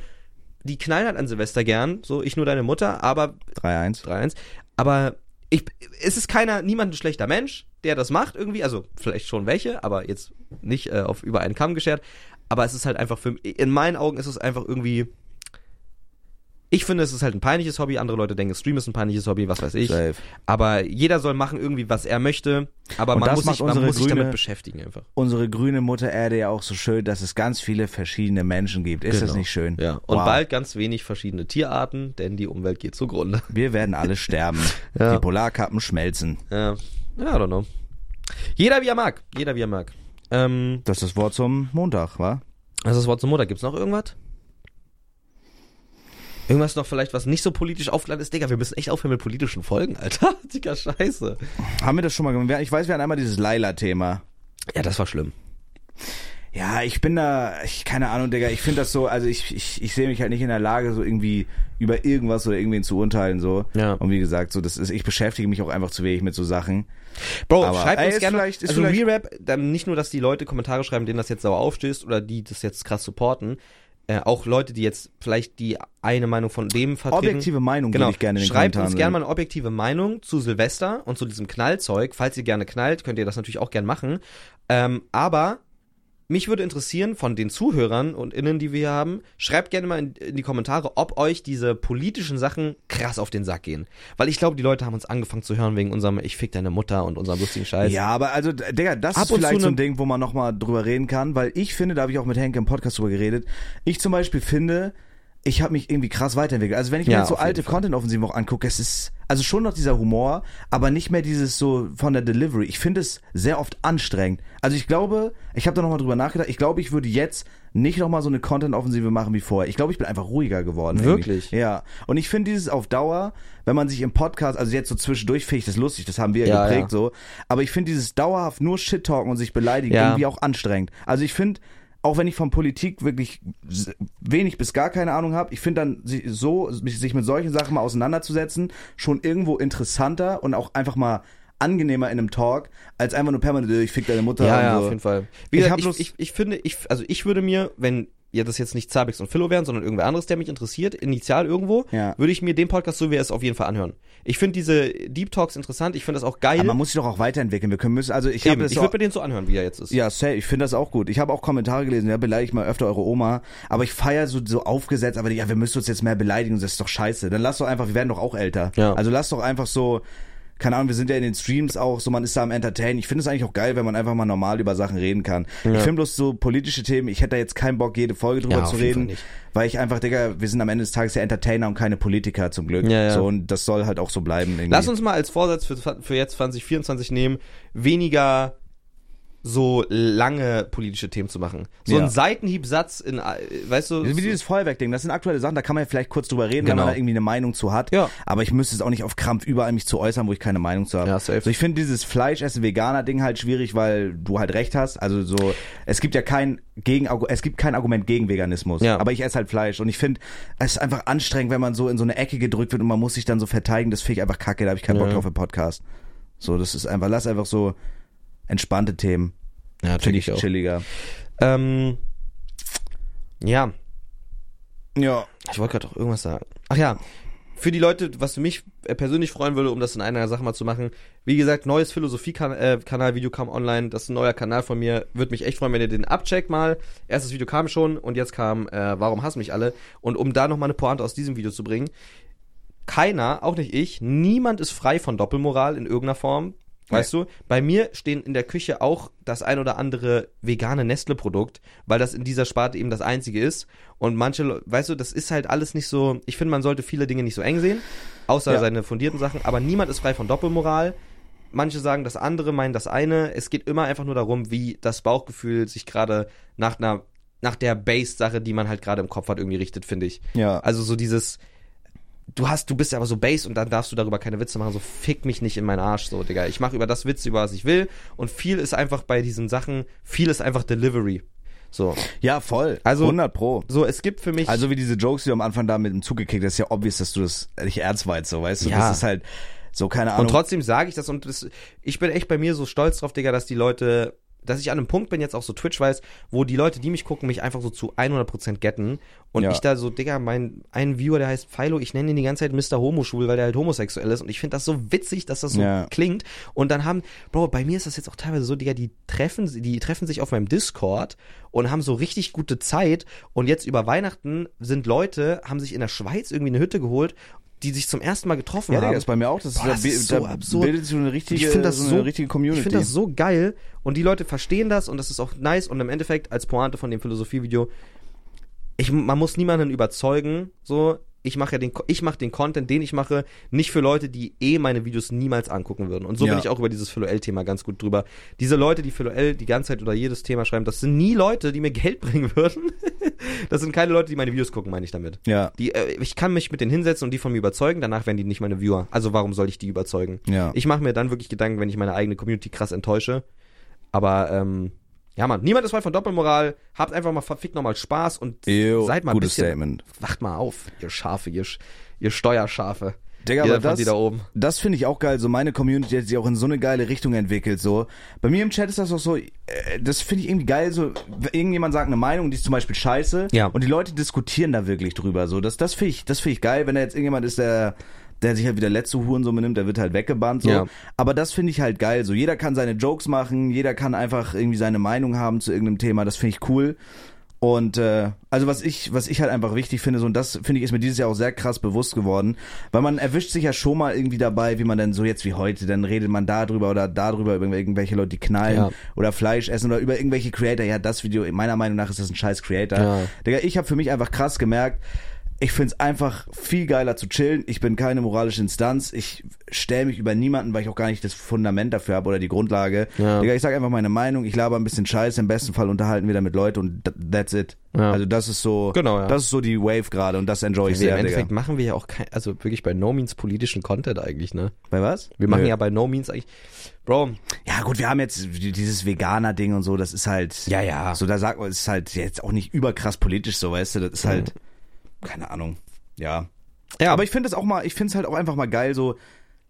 die knallen halt an Silvester gern, so ich nur deine Mutter, aber 3-1. 3-1. Aber ich, es ist keiner, niemand ein schlechter Mensch, der das macht irgendwie. Also vielleicht schon welche, aber jetzt nicht äh, auf über einen Kamm geschert. Aber es ist halt einfach für in meinen Augen ist es einfach irgendwie. Ich finde, es ist halt ein peinliches Hobby. Andere Leute denken, Stream ist ein peinliches Hobby, was weiß ich. Safe. Aber jeder soll machen irgendwie, was er möchte. Aber Und man das muss, sich, man muss sich damit beschäftigen einfach. Unsere grüne Mutter Erde ja auch so schön, dass es ganz viele verschiedene Menschen gibt. Ist das Genau. nicht schön? Ja. Und Wow. bald ganz wenig verschiedene Tierarten, denn die Umwelt geht zugrunde. Wir werden alle sterben. Ja. Die Polarkappen schmelzen. Ja. Ja, I don't know. Jeder wie er mag. Jeder wie er mag. Ähm, Das ist das Wort zum Montag, wa? Also das Wort zum Montag. Gibt's noch irgendwas? Irgendwas noch vielleicht, was nicht so politisch aufgeladen ist? Digga, wir müssen echt aufhören mit politischen Folgen, Alter. Digga, scheiße. Haben wir das schon mal gemacht? Ich weiß, wir hatten einmal dieses Laila-Thema. Ja, das war schlimm. Ja, ich bin da, ich, keine Ahnung, Digga, ich finde das so, also ich, ich, ich sehe mich halt nicht in der Lage, so irgendwie über irgendwas oder irgendwen zu urteilen, so. Ja. Und wie gesagt, so, das ist, ich beschäftige mich auch einfach zu wenig mit so Sachen. Bro, Aber, schreibt ey, uns gerne. vielleicht- ist also vielleicht- Re-Rap, dann nicht nur, dass die Leute Kommentare schreiben, denen das jetzt sauer aufstößt oder die das jetzt krass supporten. Äh, auch Leute, die jetzt vielleicht die eine Meinung von dem vertreten. Objektive Meinung Genau. würde ich gerne in den Schreibt uns gerne sehen. mal eine objektive Meinung zu Silvester und zu diesem Knallzeug. Falls ihr gerne knallt, könnt ihr das natürlich auch gerne machen. Ähm, aber mich würde interessieren von den Zuhörern und Innen, die wir hier haben, schreibt gerne mal in, in die Kommentare, ob euch diese politischen Sachen krass auf den Sack gehen. Weil ich glaube, die Leute haben uns angefangen zu hören wegen unserem Ich fick deine Mutter und unserem lustigen Scheiß. Ja, aber also, Digga, das Ab ist vielleicht so ein ne- Ding, wo man nochmal drüber reden kann, weil ich finde, da habe ich auch mit Henke im Podcast drüber geredet, ich zum Beispiel finde, ich habe mich irgendwie krass weiterentwickelt. Also wenn ich mir Ja, jetzt so alte. Content-Offensiven auch angucke, es ist also schon noch dieser Humor, aber nicht mehr dieses so von der Delivery. Ich finde es sehr oft anstrengend. Also ich glaube, ich habe da nochmal drüber nachgedacht, ich glaube, ich würde jetzt nicht nochmal so eine Content-Offensive machen wie vorher. Ich glaube, ich bin einfach ruhiger geworden. irgendwie. Wirklich? Ja. Und ich finde dieses auf Dauer, wenn man sich im Podcast, also jetzt so zwischendurch finde ich das lustig, das haben wir ja geprägt ja. so. Aber ich finde dieses dauerhaft nur Shit-Talken und sich beleidigen irgendwie auch anstrengend. Also ich finde, auch wenn ich von Politik wirklich wenig bis gar keine Ahnung habe, ich finde dann so, sich mit solchen Sachen mal auseinanderzusetzen, schon irgendwo interessanter und auch einfach mal angenehmer in einem Talk, als einfach nur permanent, äh, ich fick deine Mutter Ja, ja, so. auf jeden Fall. Wie Ich gesagt, ich, ich, ich finde, ich, also ich würde mir, wenn ja das jetzt nicht Zabix und Philo wären, sondern irgendwer anderes, der mich interessiert, initial irgendwo, Ja. würde ich mir den Podcast so wie er ist auf jeden Fall anhören. Ich finde diese Deep Talks interessant, ich finde das auch geil. Aber man muss sich doch auch weiterentwickeln. Wir können müssen, also ich habe ich würde mir den so anhören, wie er jetzt ist. Ja, safe. Ich finde das auch gut. Ich habe auch Kommentare gelesen, ja, beleidigt mal öfter eure Oma. Aber ich feiere so, so aufgesetzt, aber ja, wir müssen uns jetzt mehr beleidigen, das ist doch scheiße. Dann lass doch einfach, wir werden doch auch älter. Ja. Also lass doch einfach so, keine Ahnung, wir sind ja in den Streams auch, so man ist da am Entertain. Ich finde es eigentlich auch geil, wenn man einfach mal normal über Sachen reden kann. Ich finde bloß so politische Themen, ich hätte da jetzt keinen Bock, jede Folge drüber Ja, zu reden. Weil ich einfach, Digga, wir sind am Ende des Tages ja Entertainer und keine Politiker zum Glück. Ja, ja. So, und das soll halt auch so bleiben. Irgendwie. Lass uns mal als Vorsatz für, für jetzt 2024 nehmen, weniger so lange politische Themen zu machen. So Ja. ein Seitenhiebsatz in, äh, weißt du, Wie dieses Feuerwerkding, das sind aktuelle Sachen, da kann man ja vielleicht kurz drüber reden, wenn Genau. man da irgendwie eine Meinung zu hat. Ja. Aber ich müsste es auch nicht auf Krampf überall mich zu äußern, wo ich keine Meinung zu habe. Ja, safe. Also ich finde dieses Fleischessen-Veganer-Ding halt schwierig, weil du halt recht hast. Also so, es gibt ja kein gegen, es gibt kein Argument gegen Veganismus. Ja. Aber ich esse halt Fleisch und ich finde, es ist einfach anstrengend, wenn man so in so eine Ecke gedrückt wird und man muss sich dann so verteidigen. Das finde ich einfach kacke, da habe ich keinen Bock Ja. drauf im Podcast. So, das ist einfach, lass einfach so entspannte Themen. ja, Finde ich chilliger. Ähm, ja, Ja. Ich wollte gerade auch irgendwas sagen. Ach ja, für die Leute, was mich äh, persönlich freuen würde, um das in einer Sache mal zu machen, wie gesagt, neues Philosophie-Kanal-Video kam online, das ist ein neuer Kanal von mir, würde mich echt freuen, wenn ihr den abcheckt mal. Erstes Video kam schon und jetzt kam, äh, warum hassen mich alle? Und um da nochmal eine Pointe aus diesem Video zu bringen, keiner, auch nicht ich, niemand ist frei von Doppelmoral in irgendeiner Form. Weißt du, bei mir stehen in der Küche auch das ein oder andere vegane Nestle-Produkt, weil das in dieser Sparte eben das einzige ist. Und manche, weißt du, das ist halt alles nicht so. Ich finde, man sollte viele Dinge nicht so eng sehen, außer Ja. seine fundierten Sachen. Aber niemand ist frei von Doppelmoral. Manche sagen das andere, meinen das eine. Es geht immer einfach nur darum, wie das Bauchgefühl sich gerade nach einer, nach der Base-Sache, die man halt gerade im Kopf hat, irgendwie richtet, finde ich. Ja. Also so dieses, du hast, du bist aber so base und dann darfst du darüber keine Witze machen, so fick mich nicht in meinen Arsch, so, Digga. Ich mache über das Witze, über was ich will und viel ist einfach bei diesen Sachen, viel ist einfach Delivery. So, Ja, voll. Also- 100 pro. so es gibt für mich, Also wie diese Jokes, die du am Anfang da mit dem Zug gekickt hast, ist ja obvious, dass du das nicht ernst meinst, so, weißt du? Ja. Das ist halt so, keine Ahnung. und trotzdem sage ich das und das, ich bin echt bei mir so stolz drauf, Digga, dass die Leute, dass ich an einem Punkt bin, jetzt auch so Twitch weiß, wo die Leute, die mich gucken, mich einfach so zu 100% getten und Ja. ich da so, Digga, mein, ein Viewer, der heißt Philo, ich nenne ihn die ganze Zeit Mr. Homoschwul, weil der halt homosexuell ist und ich finde das so witzig, dass das so Ja. klingt und dann haben, Bro, bei mir ist das jetzt auch teilweise so, Digga, die treffen, die treffen sich auf meinem Discord und haben so richtig gute Zeit und jetzt über Weihnachten sind Leute, haben sich in der Schweiz irgendwie eine Hütte geholt, die sich zum ersten Mal getroffen ja, haben. Digga, ist bei mir auch. Das, Boah, da, das ist da so absurd. bildet sich so eine richtige, ich finde das so so, eine richtige Community. Ich finde das so geil und die Leute verstehen das und das ist auch nice und im Endeffekt als Pointe von dem Philosophievideo, ich, man muss niemanden überzeugen, so. Ich mache ja den, ich mache den Content, den ich mache, nicht für Leute, die eh meine Videos niemals angucken würden. Und so Ja. bin ich auch über dieses PhiloL-Thema ganz gut drüber. Diese Leute, die PhiloL die ganze Zeit oder jedes Thema schreiben, das sind nie Leute, die mir Geld bringen würden. das sind keine Leute, die meine Videos gucken, meine ich damit. ja, Die, äh, ich kann mich mit denen hinsetzen und die von mir überzeugen, danach werden die nicht meine Viewer. Also warum soll ich die überzeugen? ja. Ich mache mir dann wirklich Gedanken, wenn ich meine eigene Community krass enttäusche. Aber ähm, Ja, Mann, niemand ist frei von Doppelmoral. Habt einfach mal verfickt nochmal Spaß und Ew, seid mal ein gutes bisschen. Statement. Wacht mal auf, ihr Schafe, ihr, ihr Steuerschafe. Digga, aber das, da oben. das finde ich auch geil. So meine Community hat sich auch in so eine geile Richtung entwickelt. So bei mir im Chat ist das auch so. Äh, das finde ich irgendwie geil. So irgendjemand sagt eine Meinung, die ist zum Beispiel scheiße. Ja. Und die Leute diskutieren da wirklich drüber. So das, das finde ich, das finde ich geil. Wenn da jetzt irgendjemand ist, der der sich halt wieder letzte Hurensumme nimmt, der wird halt weggebannt. So. Ja. Aber das finde ich halt geil. So jeder kann seine Jokes machen, jeder kann einfach irgendwie seine Meinung haben zu irgendeinem Thema. Das finde ich cool. Und äh, also was ich, was ich halt einfach wichtig finde, so und das finde ich ist mir dieses Jahr auch sehr krass bewusst geworden, weil man erwischt sich ja schon mal irgendwie dabei, wie man dann so jetzt wie heute, dann redet man da drüber oder darüber über irgendwelche Leute, die knallen Ja. oder Fleisch essen oder über irgendwelche Creator. Ja, das Video, meiner Meinung nach ist das ein scheiß Creator. Ja. Digga, ich habe für mich einfach krass gemerkt, ich find's einfach viel geiler zu chillen. Ich bin keine moralische Instanz. Ich stelle mich über niemanden, weil ich auch gar nicht das Fundament dafür habe oder die Grundlage. Ja. Digga, ich sage einfach meine Meinung. Ich laber ein bisschen Scheiße. Im besten Fall unterhalten wir damit Leute und th- that's it. Ja. Also das ist so, Genau, ja. das ist so die Wave gerade und das enjoy ich sehr, Im Endeffekt Digga. machen wir ja auch kein, also wirklich bei No Means politischen Content eigentlich, ne? Bei was? Wir machen Nö. ja bei No Means eigentlich, Bro, Ja gut, wir haben jetzt dieses Veganer-Ding und so, das ist halt, Ja, ja. so da sagt man, es ist halt jetzt auch nicht überkrass politisch so, weißt du, das ist halt, keine Ahnung, ja. ja, Aber ich finde es auch mal, ich finde es halt auch einfach mal geil, so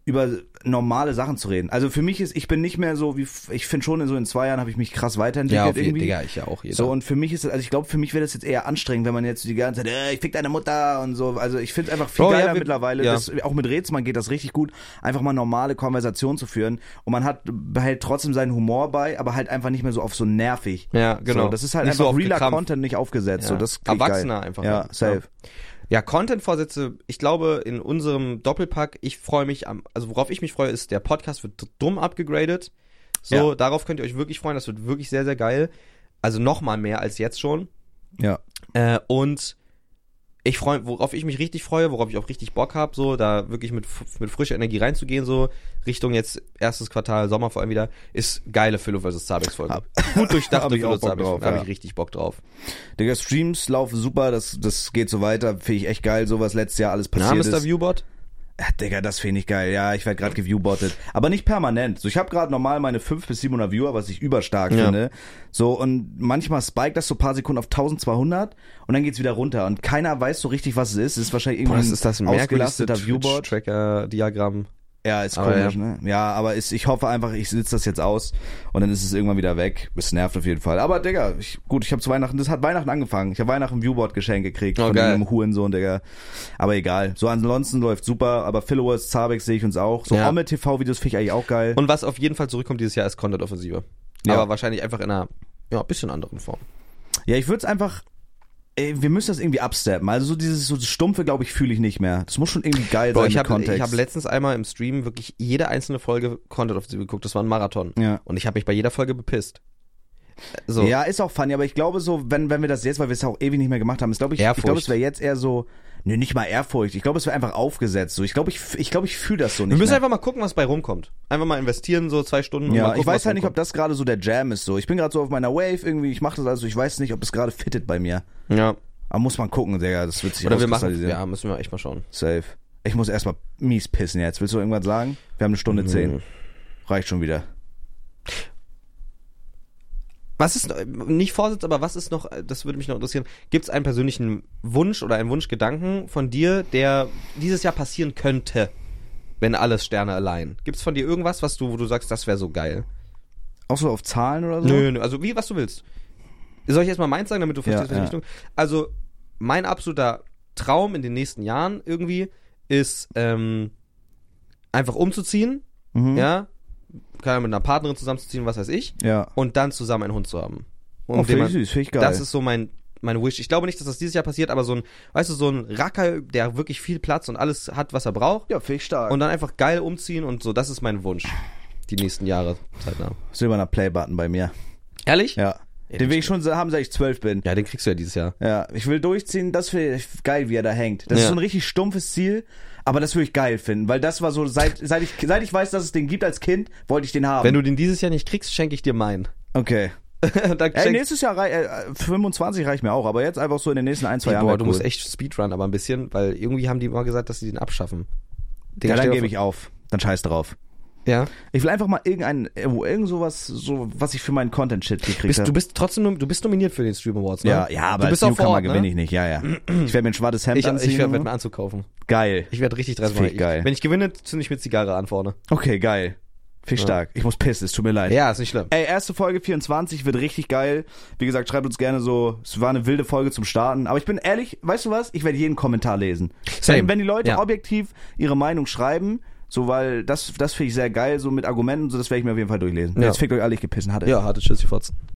über normale Sachen zu reden. Also für mich ist, ich bin nicht mehr so wie, ich finde schon in so in zwei Jahren habe ich mich krass weiterentwickelt ja, auf irgendwie. Digga, ich ja auch jeder. So, und für mich ist, also ich glaube, für mich wäre das jetzt eher anstrengend, wenn man jetzt die ganze Zeit, äh, ich fick deine Mutter und so. Also ich finde es einfach viel ja, geiler wir- mittlerweile. ja. Das, auch mit Rätselmann geht das richtig gut, einfach mal normale Konversation zu führen. Und man hat, behält trotzdem seinen Humor bei, aber halt einfach nicht mehr so auf so nervig. Ja, genau. So, das ist halt Nicht so einfach auf realer. Content, nicht aufgesetzt. So, Ja. das krieg ich Erwachsener geil. einfach, Ja, ja. safe. Ja, Content-Vorsätze, ich glaube, in unserem Doppelpack, ich freue mich am, also worauf ich mich freue, ist, der Podcast wird dumm abgegradet. So, Ja. darauf könnt ihr euch wirklich freuen, das wird wirklich sehr, sehr geil. Also nochmal mehr als jetzt schon. Ja. Äh, und ich freue, worauf ich mich richtig freue, worauf ich auch richtig Bock habe, so da wirklich mit, mit frischer Energie reinzugehen, so Richtung jetzt erstes Quartal, Sommer vor allem wieder, ist geile Philo vs. Zabex Folge. Gut durchdachte hab ich Philo Zabex drauf, da habe ja. ich richtig Bock drauf. Digga, Streams laufen super, das, das geht so weiter. Finde ich echt geil, so was letztes Jahr alles Na, passiert Mr. ist. Viewbot? Ja, Digga, das finde ich geil. Ja, ich werde gerade geviewbottet. Aber nicht permanent. So, ich habe gerade normal meine 5 bis 700 Viewer, was ich überstark Ja. finde. So, und manchmal spiked das so ein paar Sekunden auf 1200 und dann geht's wieder runter. Und keiner weiß so richtig, was es ist. Es ist wahrscheinlich das ist das ein ausgelasteter Viewbot. Tracker-Diagramm. Ja, ist Aber komisch, ne? Ja, aber ist, ich hoffe einfach, ich sitze das jetzt aus und dann ist es irgendwann wieder weg. Es nervt auf jeden Fall. Aber Digga, ich, gut, ich habe zu Weihnachten, das hat Weihnachten angefangen. Ich habe Weihnachten ein Viewboard-Geschenk gekriegt Oh, von geil. einem Hurensohn, Digga. Aber egal. So ansonsten läuft super, aber Followers, Zabex sehe ich uns auch. So Ja. Omme TV-Videos finde ich eigentlich auch geil. Und was auf jeden Fall zurückkommt dieses Jahr ist Content-Offensive. Ja. Aber wahrscheinlich einfach in einer, ja, bisschen anderen Form. Ja, ich würde es einfach. Ey, wir müssen das irgendwie absteppen. Also so dieses so Stumpfe, glaube ich, fühle ich nicht mehr. Das muss schon irgendwie geil Bro, sein ich mit habe Kontext. ich hab letztens einmal im Stream wirklich jede einzelne Folge Content-Offensive geguckt. Das war ein Marathon. ja. Und ich habe mich bei jeder Folge bepisst. So. ja, ist auch funny, aber ich glaube so, wenn, wenn wir das jetzt, weil wir es ja auch ewig nicht mehr gemacht haben, ist glaube ich, ich Ehrfurcht. glaube, es wäre jetzt eher so, nee, nicht mal Ehrfurcht. Ich glaube, es wäre einfach aufgesetzt. So, ich glaube, ich, ich glaube, ich fühle das so nicht Wir müssen mehr. einfach mal gucken, was bei rumkommt. Einfach mal investieren, so zwei Stunden. ja, gucken, ich weiß halt nicht, ob das gerade so der Jam ist. So, ich bin gerade so auf meiner Wave irgendwie. Ich mache das also. Ich weiß nicht, ob es gerade fittet bei mir. Ja. Aber muss man gucken, Digga. Das wird sich Oder wir machen. Ja, müssen wir echt mal schauen. Safe. Ich muss erstmal mies pissen jetzt. Willst du irgendwas sagen? Wir haben eine Stunde zehn. Mhm. Reicht schon wieder. Was ist, nicht Vorsitz, aber was ist noch, das würde mich noch interessieren, gibt es einen persönlichen Wunsch oder einen Wunschgedanken von dir, der dieses Jahr passieren könnte, wenn alles Sterne allein? Gibt es von dir irgendwas, was du, wo du sagst, das wäre so geil? Auch so auf Zahlen oder so? Nö, nö, also wie, was du willst. Soll ich erstmal meins sagen, damit du verstehst, Ja, welche Richtung? Also, mein absoluter Traum in den nächsten Jahren irgendwie ist, ähm, einfach umzuziehen, Mhm. ja, kann mit einer Partnerin zusammenzuziehen, was weiß ich, Ja. und dann zusammen einen Hund zu haben. Oh, Und den finde ich süß, finde ich geil. das ist so mein, mein Wish. Ich glaube nicht, dass das dieses Jahr passiert, aber so ein, weißt du, so ein Racker, der wirklich viel Platz und alles hat, was er braucht. ja, finde ich stark. Und dann einfach geil umziehen und so, das ist mein Wunsch. Die nächsten Jahre zeitnah. Silberner Playbutton bei mir. Ehrlich? Ja. Den will ich schon haben, seit ich zwölf bin. Ja, den kriegst du ja dieses Jahr. Ja, ich will durchziehen, das finde ich geil, wie er da hängt. Das ist Ja. so ein richtig stumpfes Ziel, aber das würde ich geil finden, weil das war so, seit, seit, ich, seit ich weiß, dass es den gibt als Kind, wollte ich den haben. Wenn du den dieses Jahr nicht kriegst, schenke ich dir meinen. okay. Ey, nächstes Jahr rei äh, 25 reicht mir auch, aber jetzt einfach so in den nächsten ein, zwei Jahren. boah, du cool. musst echt Speedrun, aber ein bisschen, weil irgendwie haben die immer gesagt, dass sie den abschaffen. Digga, Ja, dann gebe ich auf. Dann scheiß drauf. Ja. Ich will einfach mal irgendein, irgendwo, irgend sowas, so, was ich für meinen Content-Shit gekriegt Bist, habe. du bist trotzdem du bist nominiert für den Stream Awards, ne? ja, ja, aber du bist als Newcomer Ort, gewinne ne? ich nicht, ja, ja. Ich werde mir ein schwarzes Hemd Ich, anziehen. ich werde mir so. einen Anzug kaufen. Geil. Ich werde richtig dreist machen. geil. Wenn ich gewinne, zünde ich mir Zigarre an vorne. Okay, geil. Viel Ja. stark. Ich muss pissen, es tut mir leid. Ja, ist nicht schlimm. Ey, erste Folge 24 wird richtig geil. Wie gesagt, schreibt uns gerne so, es war eine wilde Folge zum Starten. Aber ich bin ehrlich, weißt du was? Ich werde jeden Kommentar lesen. Same. Wenn, wenn die Leute Ja. objektiv ihre Meinung schreiben, so weil das, das finde ich sehr geil, so mit Argumenten so, das werde ich mir auf jeden Fall durchlesen. Ja. Jetzt fickt euch alle, ich gepissen hatte. Ja, hatte Tschüss, die Fotzen.